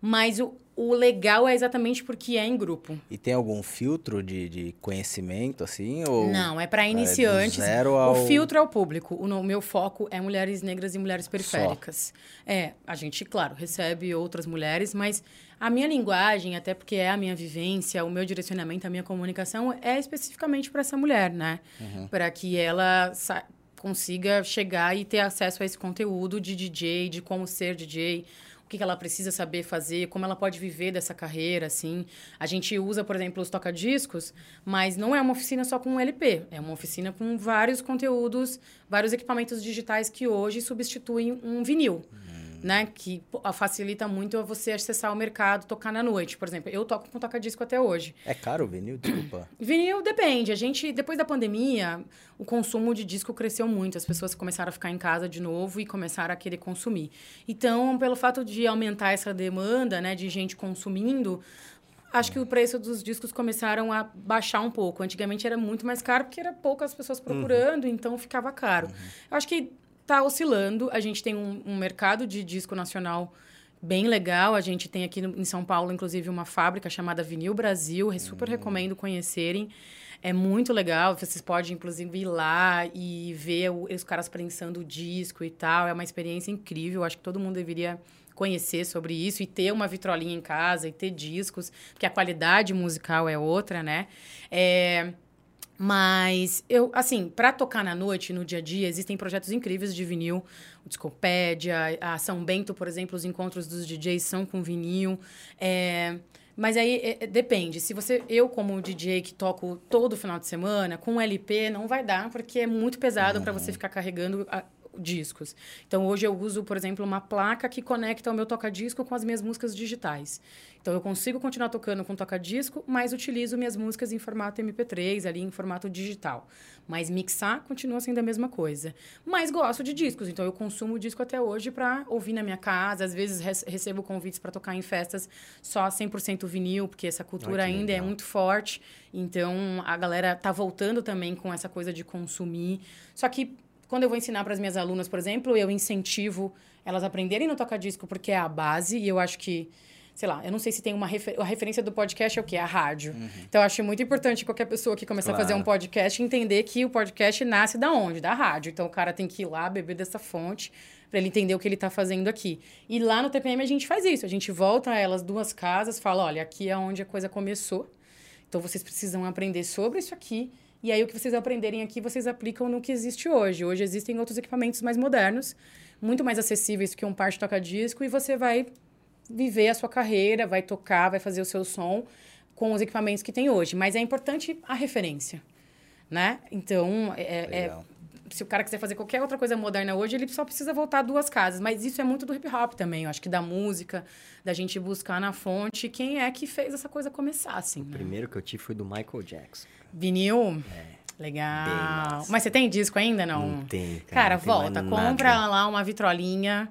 Mas o, o legal é exatamente porque é em grupo. E tem algum filtro de, de conhecimento, assim? Ou Não, é para do iniciantes. zero ao- O filtro é o público. O no- meu foco é mulheres negras e mulheres periféricas. É, a gente, claro, recebe outras mulheres, mas a minha linguagem, até porque é a minha vivência, o meu direcionamento, a minha comunicação é especificamente para essa mulher, né? Para que ela consiga chegar e ter acesso a esse conteúdo de DJ, de como ser DJ, o que, que ela precisa saber fazer, como ela pode viver dessa carreira, assim. A gente usa, por exemplo, os toca-discos, mas não é uma oficina só com um LP. É uma oficina com vários conteúdos, vários equipamentos digitais que hoje substituem um vinil. Né? Que facilita muito você acessar o mercado, tocar na noite. Por exemplo, eu toco com toca-disco até hoje. É caro o vinil? Desculpa. Vinil depende. A gente, depois da pandemia, o consumo de disco cresceu muito. As pessoas começaram a ficar em casa de novo e começaram a querer consumir. Então, pelo fato de aumentar essa demanda, né, de gente consumindo, acho que o preço dos discos começaram a baixar um pouco. Antigamente era muito mais caro porque era poucas pessoas procurando, então ficava caro. Eu acho que está oscilando. A gente tem um, um mercado de disco nacional bem legal. A gente tem aqui em São Paulo, inclusive, uma fábrica chamada Vinil Brasil. Super recomendo conhecerem. É muito legal. Vocês podem, inclusive, ir lá e ver os caras prensando o disco e tal. É uma experiência incrível. Acho que todo mundo deveria conhecer sobre isso e ter uma vitrolinha em casa e ter discos, porque a qualidade musical é outra, né? É... Mas eu, assim, para tocar na noite, no dia a dia, existem projetos incríveis de vinil. O Discopédia, a São Bento, por exemplo, os encontros dos DJs são com vinil. É, mas aí é, é, depende. Se você, eu como DJ que toco todo final de semana, com LP não vai dar, porque é muito pesado para você ficar carregando a- discos. Então hoje eu uso, por exemplo, uma placa que conecta o meu toca-disco com as minhas músicas digitais. Então eu consigo continuar tocando com toca-disco, mas utilizo minhas músicas em formato MP3, ali em formato digital. Mas mixar continua sendo a mesma coisa. Mas gosto de discos, então eu consumo disco até hoje para ouvir na minha casa. Às vezes rece- recebo convites para tocar em festas só 100% vinil, porque essa cultura Ai, ainda é legal. muito forte. Então a galera tá voltando também com essa coisa de consumir. Só que quando eu vou ensinar para as minhas alunas, por exemplo, eu incentivo elas a aprenderem no toca-disco porque é a base e eu acho que sei lá, eu não sei se tem uma refer a referência do podcast é o quê? A rádio. Então eu acho muito importante qualquer pessoa que começar a fazer um Claro. podcast entender que o podcast nasce da onde? Da rádio. Então o cara tem que ir lá beber dessa fonte para ele entender o que ele está fazendo aqui. E lá no TPM a gente faz isso, a gente volta a elas duas casas, fala, olha, aqui é onde a coisa começou. Então vocês precisam aprender sobre isso aqui. E aí o que vocês aprenderem aqui, vocês aplicam no que existe hoje. Hoje existem outros equipamentos mais modernos, muito mais acessíveis que um par de toca-disco, e você vai viver a sua carreira, vai tocar, vai fazer o seu som com os equipamentos que tem hoje. Mas é importante a referência, né? Então, é- é, Legal. Se o cara quiser fazer qualquer outra coisa moderna hoje, ele só precisa voltar duas casas. Mas isso é muito do hip hop também. Eu acho que da música, da gente buscar na fonte quem é que fez essa coisa começar, assim. O né? primeiro que eu tive foi do Michael Jackson. Vinil? Bem Legal. Mas você tem disco ainda, não? Não tem, cara. Cara, não mais volta, nada. compra lá uma vitrolinha,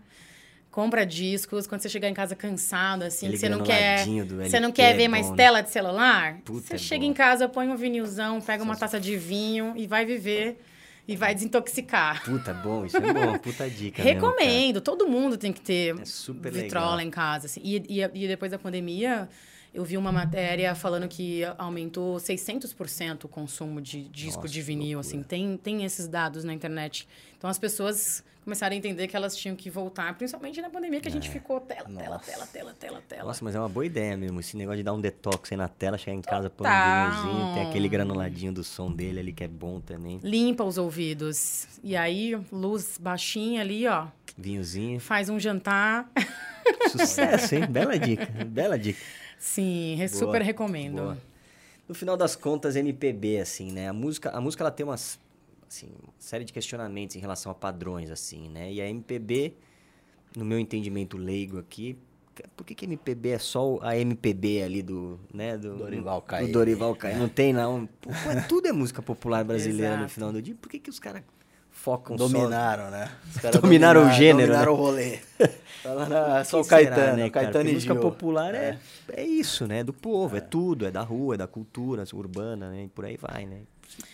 compra discos. Quando você chegar em casa cansado, assim, você não quer. Você não quer é ver mais bom, né? tela de celular? Puta, você é chega em casa, põe um vinilzão, pega uma taça de vinho e vai viver e vai desintoxicar. Puta, bom, isso é bom. Puta dica. mesmo. Recomendo, todo mundo tem que ter É super vitrola legal. em casa. assim. E, e, e depois da pandemia, eu vi uma matéria falando que aumentou 600% o consumo de disco Nossa, de vinil, assim. Tem, tem esses dados na internet. Então, as pessoas começaram a entender que elas tinham que voltar, principalmente na pandemia, que a gente ficou tela, tela, tela, tela, tela, tela. Nossa, mas é uma boa ideia mesmo. Esse negócio de dar um detox aí na tela, chegar em casa, pôr um Total. vinilzinho, tem aquele granuladinho do som dele ali que é bom também. Limpa os ouvidos. E aí, luz baixinha ali, ó. Vinhozinho. Faz um jantar. Sucesso, hein? Bela dica. Bela dica. Sim, Boa, super recomendo. boa. No final das contas, MPB, assim, né? A música, a música ela tem umas, assim, uma série de questionamentos em relação a padrões, assim, né? E a MPB, no meu entendimento leigo aqui, por que, que MPB é só a MPB ali do, né? Do Dorival do Caymmi. Dorival Caymmi. Não tem, não. Pô, é- tudo é música popular brasileira no final do dia. Por que, que os caras focam só... Dominaram, né? Os caras Dominaram o gênero, Dominaram né? o rolê. Falaram, ah, só o será, Caetano, né? Caetano e música Gil. popular é, é isso, né? É do povo, é. tudo, é da rua, é da cultura urbana, né? E por aí vai, né?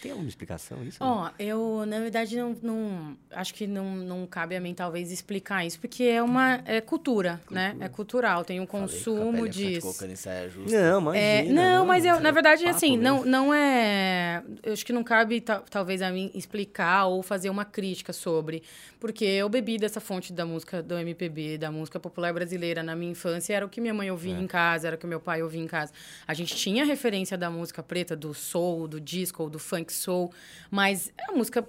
Tem alguma explicação isso? Ó, eu, na verdade, não, não- acho que não, não cabe a mim, talvez, explicar isso, porque é uma é cultura, né? É cultural, tem um Falei consumo disso. justa. É, Não, imagina. não, mas eu, na é verdade, papo assim, não, mesmo. não é. Eu acho que não cabe, ta- talvez, a mim explicar ou fazer uma crítica sobre. Porque eu bebi dessa fonte da música do MPB, da música popular brasileira na minha infância, era o que minha mãe ouvia É. em casa, era o que meu pai ouvia em casa. A gente tinha referência da música preta, do soul, do disco, do funk soul, mas a música.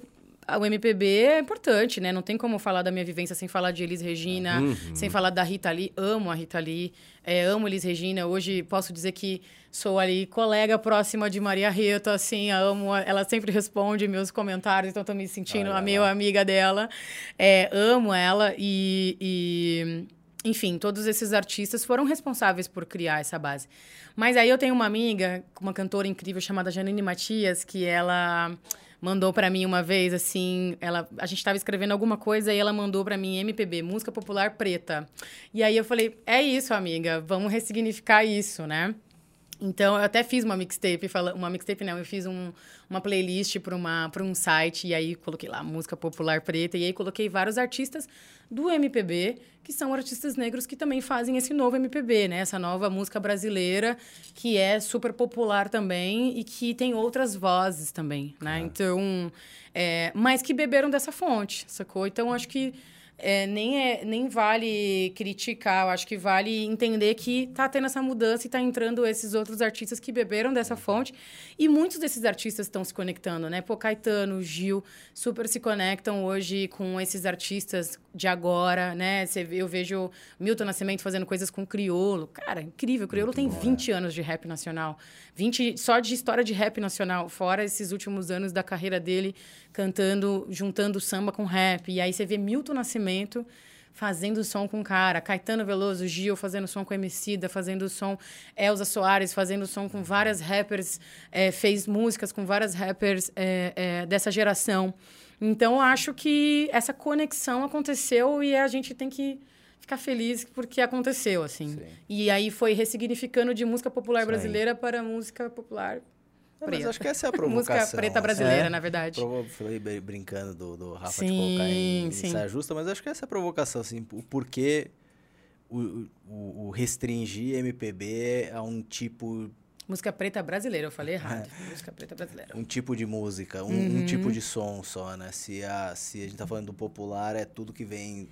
O MPB é importante, né? Não tem como falar da minha vivência sem falar de Elis Regina, Uhum. sem falar da Rita Lee. Amo a Rita Lee, é, amo Elis Regina. Hoje posso dizer que sou ali colega próxima de Maria Rita, assim, amo. Ela sempre responde meus comentários, então tô me sentindo Olha a meio amiga dela. É, amo ela e, e, enfim, todos esses artistas foram responsáveis por criar essa base. Mas aí eu tenho uma amiga, uma cantora incrível chamada Janine Matias, que ela mandou pra mim uma vez assim, ela a gente estava escrevendo alguma coisa e ela mandou pra mim MPB, música popular preta. E aí eu falei: "É isso, amiga, vamos ressignificar isso, né?" Então, eu até fiz uma mixtape, uma mixtape não, eu fiz um- uma playlist para um site e aí coloquei lá música popular preta e aí coloquei vários artistas do MPB, que são artistas negros que também fazem esse novo MPB, né? Essa nova música brasileira que é super popular também e que tem outras vozes também, né? Então, é, mas que beberam dessa fonte, sacou? Então, acho que é, nem, é, nem vale criticar, eu acho que vale entender que tá tendo essa mudança e tá entrando esses outros artistas que beberam dessa fonte. E muitos desses artistas estão se conectando, né? Pô, Caetano, Gil, super se conectam hoje com esses artistas de agora, né? Eu vejo Milton Nascimento fazendo coisas com Criolo. Cara, incrível. Criolo tem 20 anos de rap nacional. 20 só de história de rap nacional, fora esses últimos anos da carreira dele cantando, juntando samba com rap. E aí você vê Milton Nascimento fazendo som com cara, Caetano Veloso, Gil fazendo som com Emicida, fazendo som, Elza Soares fazendo som com várias rappers, eh, fez músicas com várias rappers eh, eh, dessa geração. Então, acho que essa conexão aconteceu e a gente tem que ficar feliz porque aconteceu, assim. Sim. E aí foi ressignificando de música popular aí. brasileira para música popular É, mas preta. acho que essa é a provocação. música preta assim. brasileira, É. na verdade. Falei brin- brincando do, do Rafa de Sim, colocar em, em sim. saia justa, mas acho que essa é a provocação, assim, o porquê o, o, o restringir MPB a um tipo, Música preta brasileira, eu falei errado. É. Música preta brasileira. um tipo de música, um, Uhum. um tipo de som só, né? Se a, se a gente tá falando do popular, é tudo que vem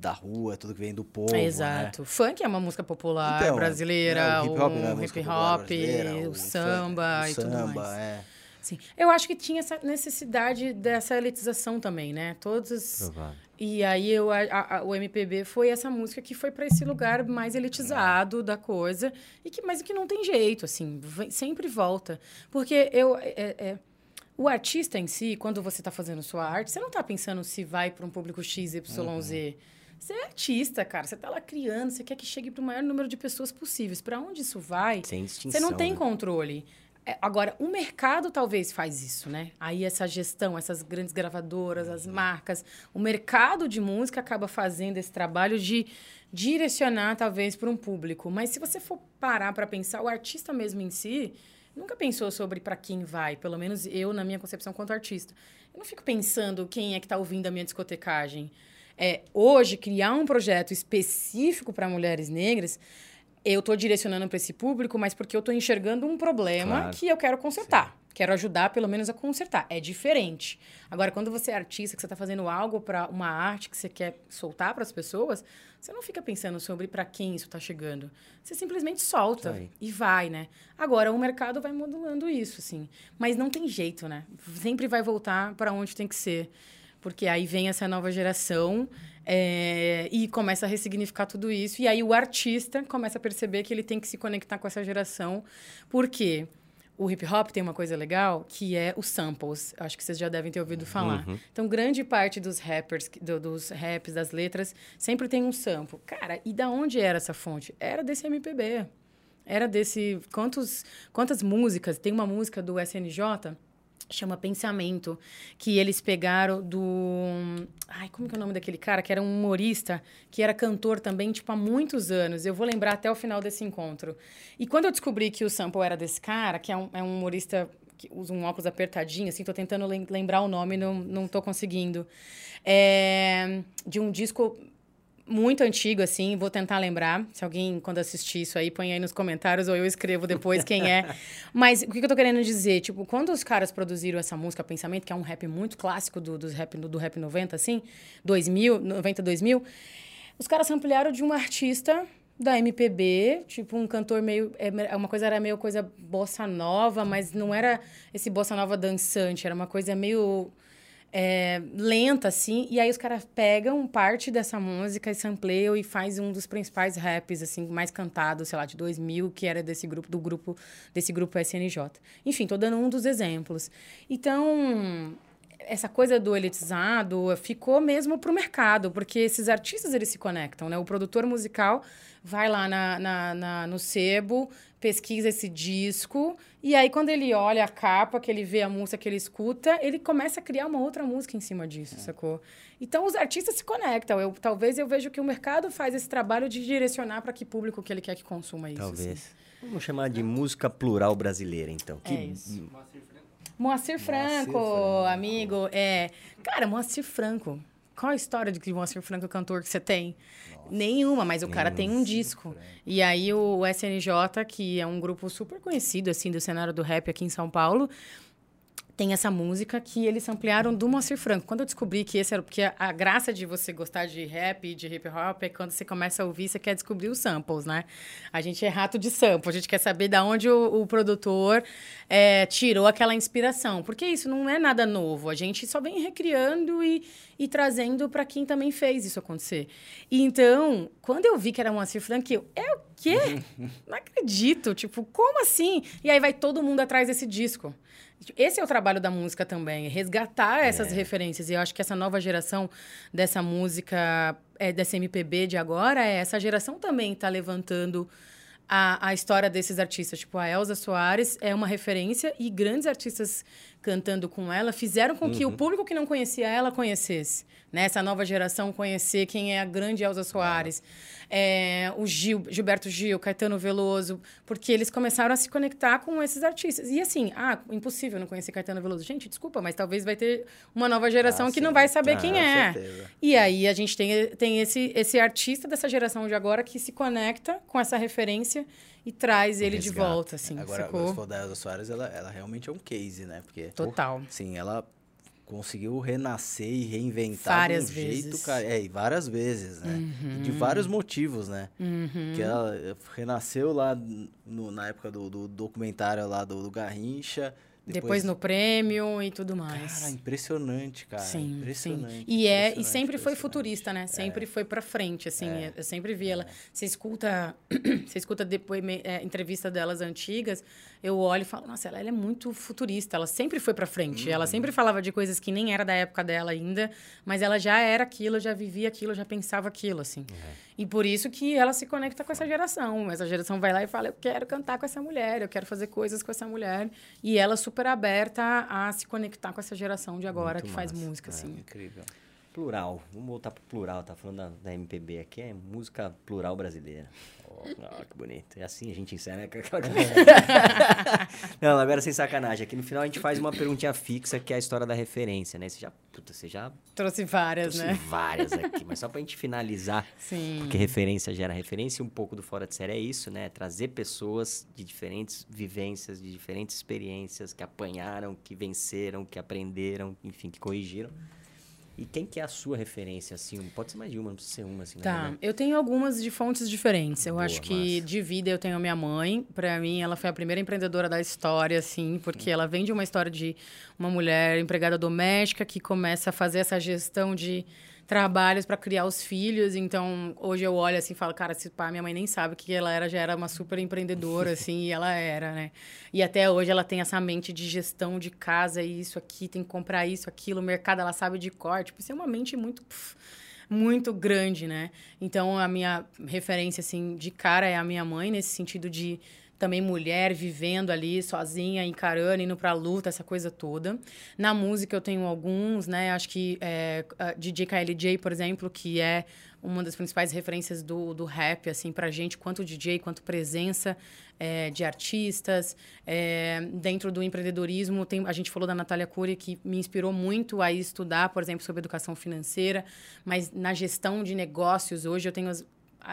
da rua, é tudo que vem do povo, né? Exato. Funk é uma música popular Então, brasileira, né, o hip hop é o música hip hop, o, funk, samba o e tudo samba, mais. é. Sim. Eu acho que tinha essa necessidade dessa elitização também, né? Todos Provável. E aí eu, a- a- o MPB foi essa música que foi para esse lugar mais elitizado da coisa, e que, mas que não tem jeito, assim, vem- sempre volta. Porque eu. é- é- o artista em si, quando você está fazendo sua arte, você não está pensando se vai para um público X, Y, Z. Você é artista, cara. Você está lá criando, você quer que chegue para o maior número de pessoas possíveis. Para onde isso vai? Sem. Você não tem né? controle. É, agora, o mercado talvez faz isso, né? Aí essa gestão, essas grandes gravadoras, as Uhum. marcas, o mercado de música acaba fazendo esse trabalho de direcionar talvez para um público. Mas se você for parar para pensar, o artista mesmo em si nunca pensou sobre para quem vai, pelo menos eu na minha concepção quanto artista. Eu não fico pensando quem é que está ouvindo a minha discotecagem. É, hoje criar um projeto específico para mulheres negras eu tô direcionando para esse público, mas porque eu tô enxergando um problema Claro. que eu quero consertar. Quero ajudar, pelo menos, a consertar. É diferente. Agora, quando você é artista, que você está fazendo algo para uma arte que você quer soltar para as pessoas, você não fica pensando sobre para quem isso está chegando. Você simplesmente solta e vai, né? Agora, o mercado vai modulando isso, assim. Mas não tem jeito, né? Sempre vai voltar para onde tem que ser. Porque aí vem essa nova geração é, e começa a ressignificar tudo isso. E aí o artista começa a perceber que ele tem que se conectar com essa geração. Por quê? O hip hop tem uma coisa legal que é os samples. Acho que vocês já devem ter ouvido falar. Então, grande parte dos rappers, do- dos raps, das letras, sempre tem um sample. Cara, e da onde era essa fonte? Era desse MPB. Era desse. Quantos, quantas músicas? Tem uma música do SNJ chama Pensamento, que eles pegaram do. Ai, como que é o nome daquele cara? Que era um humorista, que era cantor também, tipo, há muitos anos. Eu vou lembrar até o final desse encontro. E quando eu descobri que o sample era desse cara, que é um, é um humorista que usa um óculos apertadinho, assim, tô tentando lem- lembrar o nome, não, não tô conseguindo. É, de um disco muito antigo, assim, vou tentar lembrar. Se alguém, quando assistir isso aí, põe aí nos comentários ou eu escrevo depois quem é. Mas o que eu tô querendo dizer? Tipo, quando os caras produziram essa música Pensamento, que é um rap muito clássico do, dos rap, do rap 90, assim, 2000, 90, 2000, os caras ampliaram de um artista da MPB, tipo um cantor meio. É uma coisa era meio coisa bossa nova, mas não era esse bossa nova dançante, era uma coisa meio é, lenta, assim. E aí os caras pegam parte dessa música e sampleiam e faz um dos principais raps, assim, mais cantados, sei lá, de 2000, que era desse grupo, do grupo, desse grupo SNJ. Enfim, tô dando um dos exemplos. Então, essa coisa do elitizado ficou mesmo pro mercado, porque esses artistas, eles se conectam, né? O produtor musical vai lá na, na- na- no sebo, pesquisa esse disco, e aí quando ele olha a capa, que ele vê a música que ele escuta, ele começa a criar uma outra música em cima disso, sacou? Então os artistas se conectam. Eu, talvez eu vejo que o mercado faz esse trabalho de direcionar para que público que ele quer que consuma isso. assim. Talvez. Vamos chamar de música plural brasileira, então. Que É isso. Moacir Franco. Moacir Franco, Franco. amigo. É, cara, Moacir Franco. Qual a história de que Moacir Franco é cantor que você tem? Nenhuma, mas o cara tem um disco. E aí o SNJ, que é um grupo super conhecido assim do cenário do rap aqui em São Paulo, tem essa música que eles ampliaram do Moacir Franco. Quando eu descobri que esse era... Porque a, a graça de você gostar de rap e de hip hop é quando você começa a ouvir, você quer descobrir os samples, né? A gente é rato de sample. A gente quer saber de onde o, o produtor é, tirou aquela inspiração. Porque isso não é nada novo. A gente só vem recriando e, e trazendo para quem também fez isso acontecer. E então, quando eu vi que era Moacir Franco, eu... É o quê? não acredito. Tipo, como assim? E aí vai todo mundo atrás desse disco. Esse é o trabalho da música também, é resgatar essas referências. E eu acho que essa nova geração dessa música, é, dessa MPB de agora, é essa geração também está levantando a, a história desses artistas. Tipo, a Elza Soares é uma referência e grandes artistas cantando com ela fizeram com que o público que não conhecia ela conhecesse. Né? Essa nova geração conhecer quem é a grande Elza Soares. É, o Gil, Gilberto Gil, Caetano Veloso, porque eles começaram a se conectar com esses artistas. E assim, ah, impossível não conhecer Caetano Veloso. Gente, desculpa, mas talvez vai ter uma nova geração Ah, que sim. não vai saber Ah, quem é. certeza. E aí a gente tem, tem esse, esse artista dessa geração de agora que se conecta com essa referência e traz ele de resgata. volta, assim, Agora, sacou? for da Elza Soares, ela, ela realmente é um case, né? Porque, Total. sim, ela conseguiu renascer e reinventar Várias de um jeito, vezes. cara. É, e várias vezes, né? E de vários motivos, né? Uhum. Que ela renasceu lá no- na época do, do documentário lá do, do Garrincha. Depois, no prêmio e tudo mais. Cara, impressionante, cara. Sim, impressionante. sim. E é e sempre foi futurista, né? Sempre foi pra frente, assim. É. Eu sempre vi ela. Você escuta, você escuta depois é, entrevista delas antigas, eu olho e falo, nossa, ela, ela é muito futurista. Ela sempre foi pra frente. Ela Uhum. sempre falava de coisas que nem era da época dela ainda, mas ela já era aquilo, já vivia aquilo, já pensava aquilo, assim. E por isso que ela se conecta com essa geração. Essa geração vai lá e fala, eu quero cantar com essa mulher, eu quero fazer coisas com essa mulher. E ela super aberta a se conectar com essa geração de agora Muito que faz massa. música, assim. Incrível. Plural. Vamos voltar pro plural. Tá falando da, da MPB aqui. É música plural brasileira. Oh, que bonito. É assim a gente encerra. né? Não, agora sem sacanagem. Aqui no final a gente faz uma perguntinha fixa, que é a história da referência, né? Você já, puta, você já Trouxe várias, trouxe né? várias aqui, mas só pra gente finalizar, Sim. porque referência gera referência e um pouco do Fora de Série é isso, né? Trazer pessoas de diferentes vivências, de diferentes experiências, que apanharam, que venceram, que aprenderam, enfim, que corrigiram. E quem que é a sua referência, assim? Pode ser mais de uma, não precisa ser uma, assim, Tá, verdade. eu tenho algumas de fontes diferentes. Eu Boa, acho que massa. de vida eu tenho a minha mãe. Pra mim, ela foi a primeira empreendedora da história, assim, porque ela vem de uma história de uma mulher empregada doméstica que começa a fazer essa gestão de trabalhos para criar os filhos. Então, hoje eu olho assim e falo, cara, se pá, minha mãe nem sabe que ela era, já era uma super empreendedora, assim, e ela era, né? E até hoje ela tem essa mente de gestão de casa, e isso aqui, tem que comprar isso, aquilo, mercado ela sabe de cor. Tipo, isso é uma mente muito. pff, muito grande, né? Então a minha referência assim de cara é a minha mãe nesse sentido de também mulher vivendo ali sozinha, encarando, indo pra luta, essa coisa toda. Na música eu tenho alguns, né? Acho que é, DJ KLJ, por exemplo, que é uma das principais referências do, do rap, assim, pra gente, quanto DJ, quanto presença é, de artistas. É, dentro do empreendedorismo, tem, a gente falou da Natália Cury, que me inspirou muito a estudar, por exemplo, sobre educação financeira, mas na gestão de negócios, hoje eu tenho as,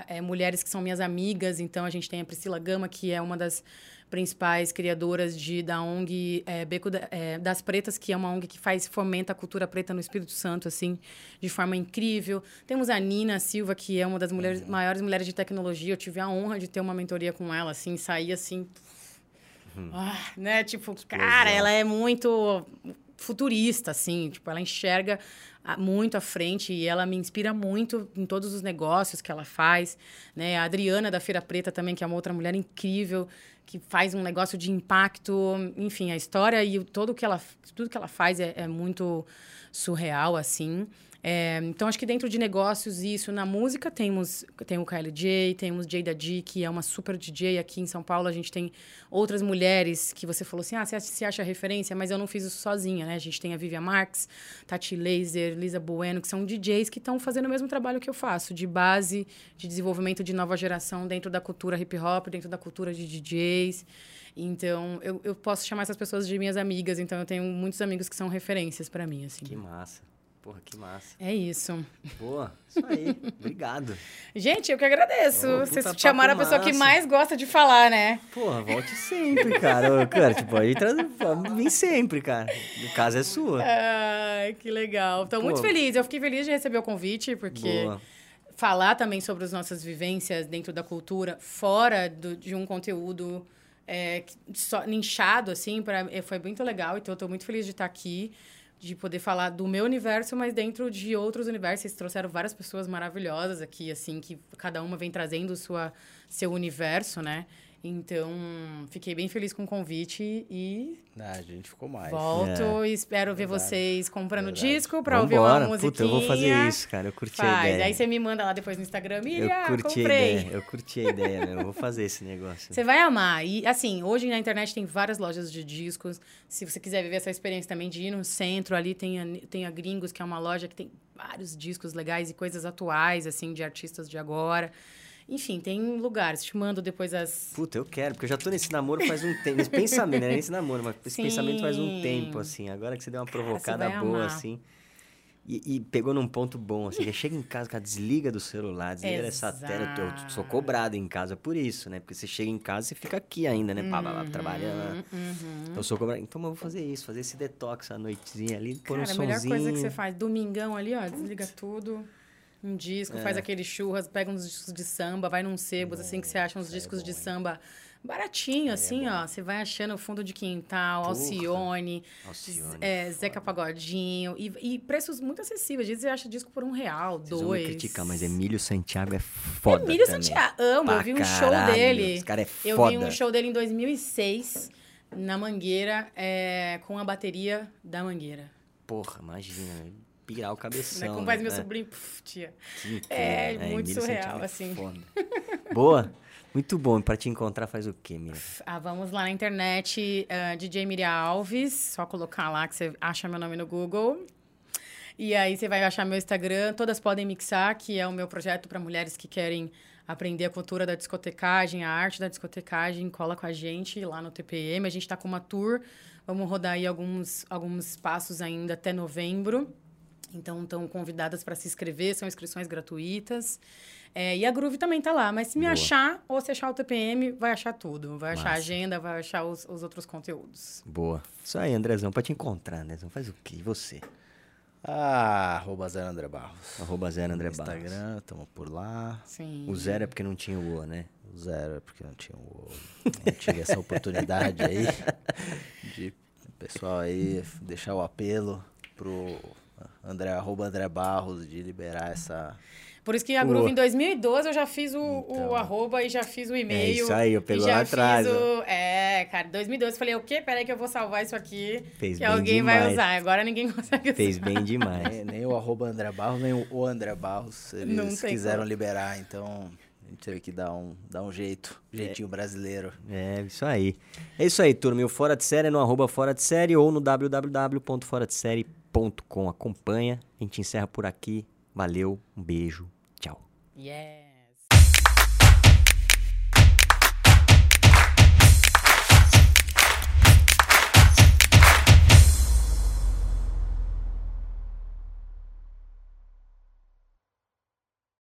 é, mulheres que são minhas amigas, então a gente tem a Priscila Gama, que é uma das principais criadoras de, da ONG é, Beco da- é, das Pretas, que é uma ONG que faz fomenta a cultura preta no Espírito Santo, assim, de forma incrível. Temos a Nina Silva, que é uma das mulheres, maiores mulheres de tecnologia. Eu tive a honra de ter uma mentoria com ela, assim, sair assim, ah, né? Tipo, cara, ela é muito futurista, assim. Tipo, ela enxerga muito à frente e ela me inspira muito em todos os negócios que ela faz, né? A Adriana da Feira Preta também, que é uma outra mulher incrível, que faz um negócio de impacto. Enfim, a história e todo que ela, tudo que ela faz é, é muito surreal, assim. É, então, acho que dentro de negócios, isso. Na música, temos tem o KLJ, temos Jada G, que é uma super DJ aqui em São Paulo. A gente tem outras mulheres que você falou assim, ah, você se acha referência? Mas eu não fiz isso sozinha, né? A gente tem a Vivian Marx, Tati Laser, Lisa Bueno, que são DJs que estão fazendo o mesmo trabalho que eu faço, de base, de desenvolvimento de nova geração dentro da cultura hip hop, dentro da cultura de DJs. Então, eu, eu posso chamar essas pessoas de minhas amigas. Então, eu tenho muitos amigos que são referências para mim, assim. Que massa. Porra, que massa. É isso. Boa, isso aí. Obrigado. Gente, eu que agradeço. Ô, Vocês chamaram a pessoa que mais gosta de falar, né? Porra, volte sempre, cara. Cara, tipo, aí traz... vem sempre, cara. O caso é sua. Ai, que legal. Estou muito Pô. feliz. Eu fiquei feliz de receber o convite, porque Boa. falar também sobre as nossas vivências dentro da cultura, fora do- de um conteúdo é, só, nichado, assim, pra, é, foi muito legal. Então, eu estou muito feliz de estar aqui, de poder falar do meu universo, mas dentro de outros universos. Vocês trouxeram várias pessoas maravilhosas aqui, assim, que cada uma vem trazendo sua, seu universo, né? Então, fiquei bem feliz com o convite e Ah, a gente ficou mais. Volto e espero ver Verdade. vocês comprando Verdade. disco pra ouvir uma Vambora. musiquinha. Puta, eu vou fazer isso, cara. Eu curti a Faz. ideia. Aí você me manda lá depois no Instagram. Eu Miriam, curti a comprei. ideia. Eu curti a ideia mesmo. Eu vou fazer esse negócio. Você vai amar. E, assim, hoje na internet tem várias lojas de discos. Se você quiser viver essa experiência também de ir no centro, ali tem a, tem a Gringos, que é uma loja que tem vários discos legais e coisas atuais, assim, de artistas de agora. Enfim, tem lugares. Te mando depois as... Puta, eu quero, porque eu já tô nesse namoro faz um tempo. Nesse pensamento, não é nesse namoro, mas esse Sim. pensamento faz um tempo, assim. Agora que você deu uma provocada vai boa, amar. assim. E, e pegou num ponto bom, assim. que Chega em casa, cara, desliga do celular, desliga dessa tela. Eu, sou cobrado em casa por isso, né? Porque você chega em casa e fica aqui ainda, né? Pá, pá, trabalhando. Uhum. Então eu sou cobrado. Então eu vou fazer isso, fazer esse detox à noitezinha ali, pôr Cara, um a melhor sonzinho. coisa que você faz, domingão ali, ó, desliga tudo. Um disco, É. faz aquele churras, pega uns discos de samba, vai num sebos, assim, que você acha uns discos de samba baratinho, assim, ó. Você vai achando o fundo de quintal, Porra. Alcione, Alcione, é, Zeca Pagodinho. E, e preços muito acessíveis. Às vezes você acha disco por um real, Vocês vão dois. criticar, mas Emílio Santiago é foda Emílio também. Santiago, amo. Eu vi um show caralho, dele. Esse cara é Eu foda. vi um show dele em 2006, na Mangueira, é, com a bateria da Mangueira. Porra, imagina, pirar o Né? cabeção. Como faz né? meu É. sobrinho, puf, tia. Que incrível. É, muito Emílio surreal, é assim. foda. Boa. Muito bom. Pra te encontrar faz o quê, Miriam? Ah, vamos lá na internet, ah, DJ Miriam Alves, só colocar lá que você acha meu nome no Google. E aí você vai achar meu Instagram, todas podem mixar, que é o meu projeto para mulheres que querem aprender a cultura da discotecagem, a arte da discotecagem, cola com a gente lá no TPM. A gente está com uma tour, vamos rodar aí alguns, alguns passos ainda até novembro. Então, estão convidadas para se inscrever, são inscrições gratuitas. É, e a Groove também tá lá, mas se me Boa. achar ou se achar o TPM, vai achar tudo. Vai achar a Massa. agenda, vai achar os, os outros conteúdos. Boa. Isso aí, Andrezão, pra te encontrar, Andrezão, faz o quê? E você? Ah, arroba Zé André Barros. Arroba zero André Barros. Instagram, tamo por lá. Sim. O zero é porque não tinha o O, né? O zero é porque não tinha o. Não tive essa oportunidade aí de o pessoal aí deixar o apelo pro André, arroba André Barros de liberar essa. Por isso que a. Groove em 2012 eu já fiz o, Então. o arroba e já fiz o e-mail. É isso aí, eu pegou já lá atrás, o... É, cara, em 2012 eu falei, o quê? Peraí que eu vou salvar isso aqui. Fez que bem alguém vai demais. usar. Agora ninguém consegue Fez usar. bem demais. Nem, nem o arroba André Barros, nem o, André Barros. Não Eles quiseram como. liberar, então a gente teve que dar um, dar um jeito. Jeitinho brasileiro. É, isso aí. É isso aí, turma. E o Fora de Série é no arroba Fora de Série ou no www.foradesérie.com. Acompanha. A gente encerra por aqui. Valeu, um beijo, tchau. Yeah.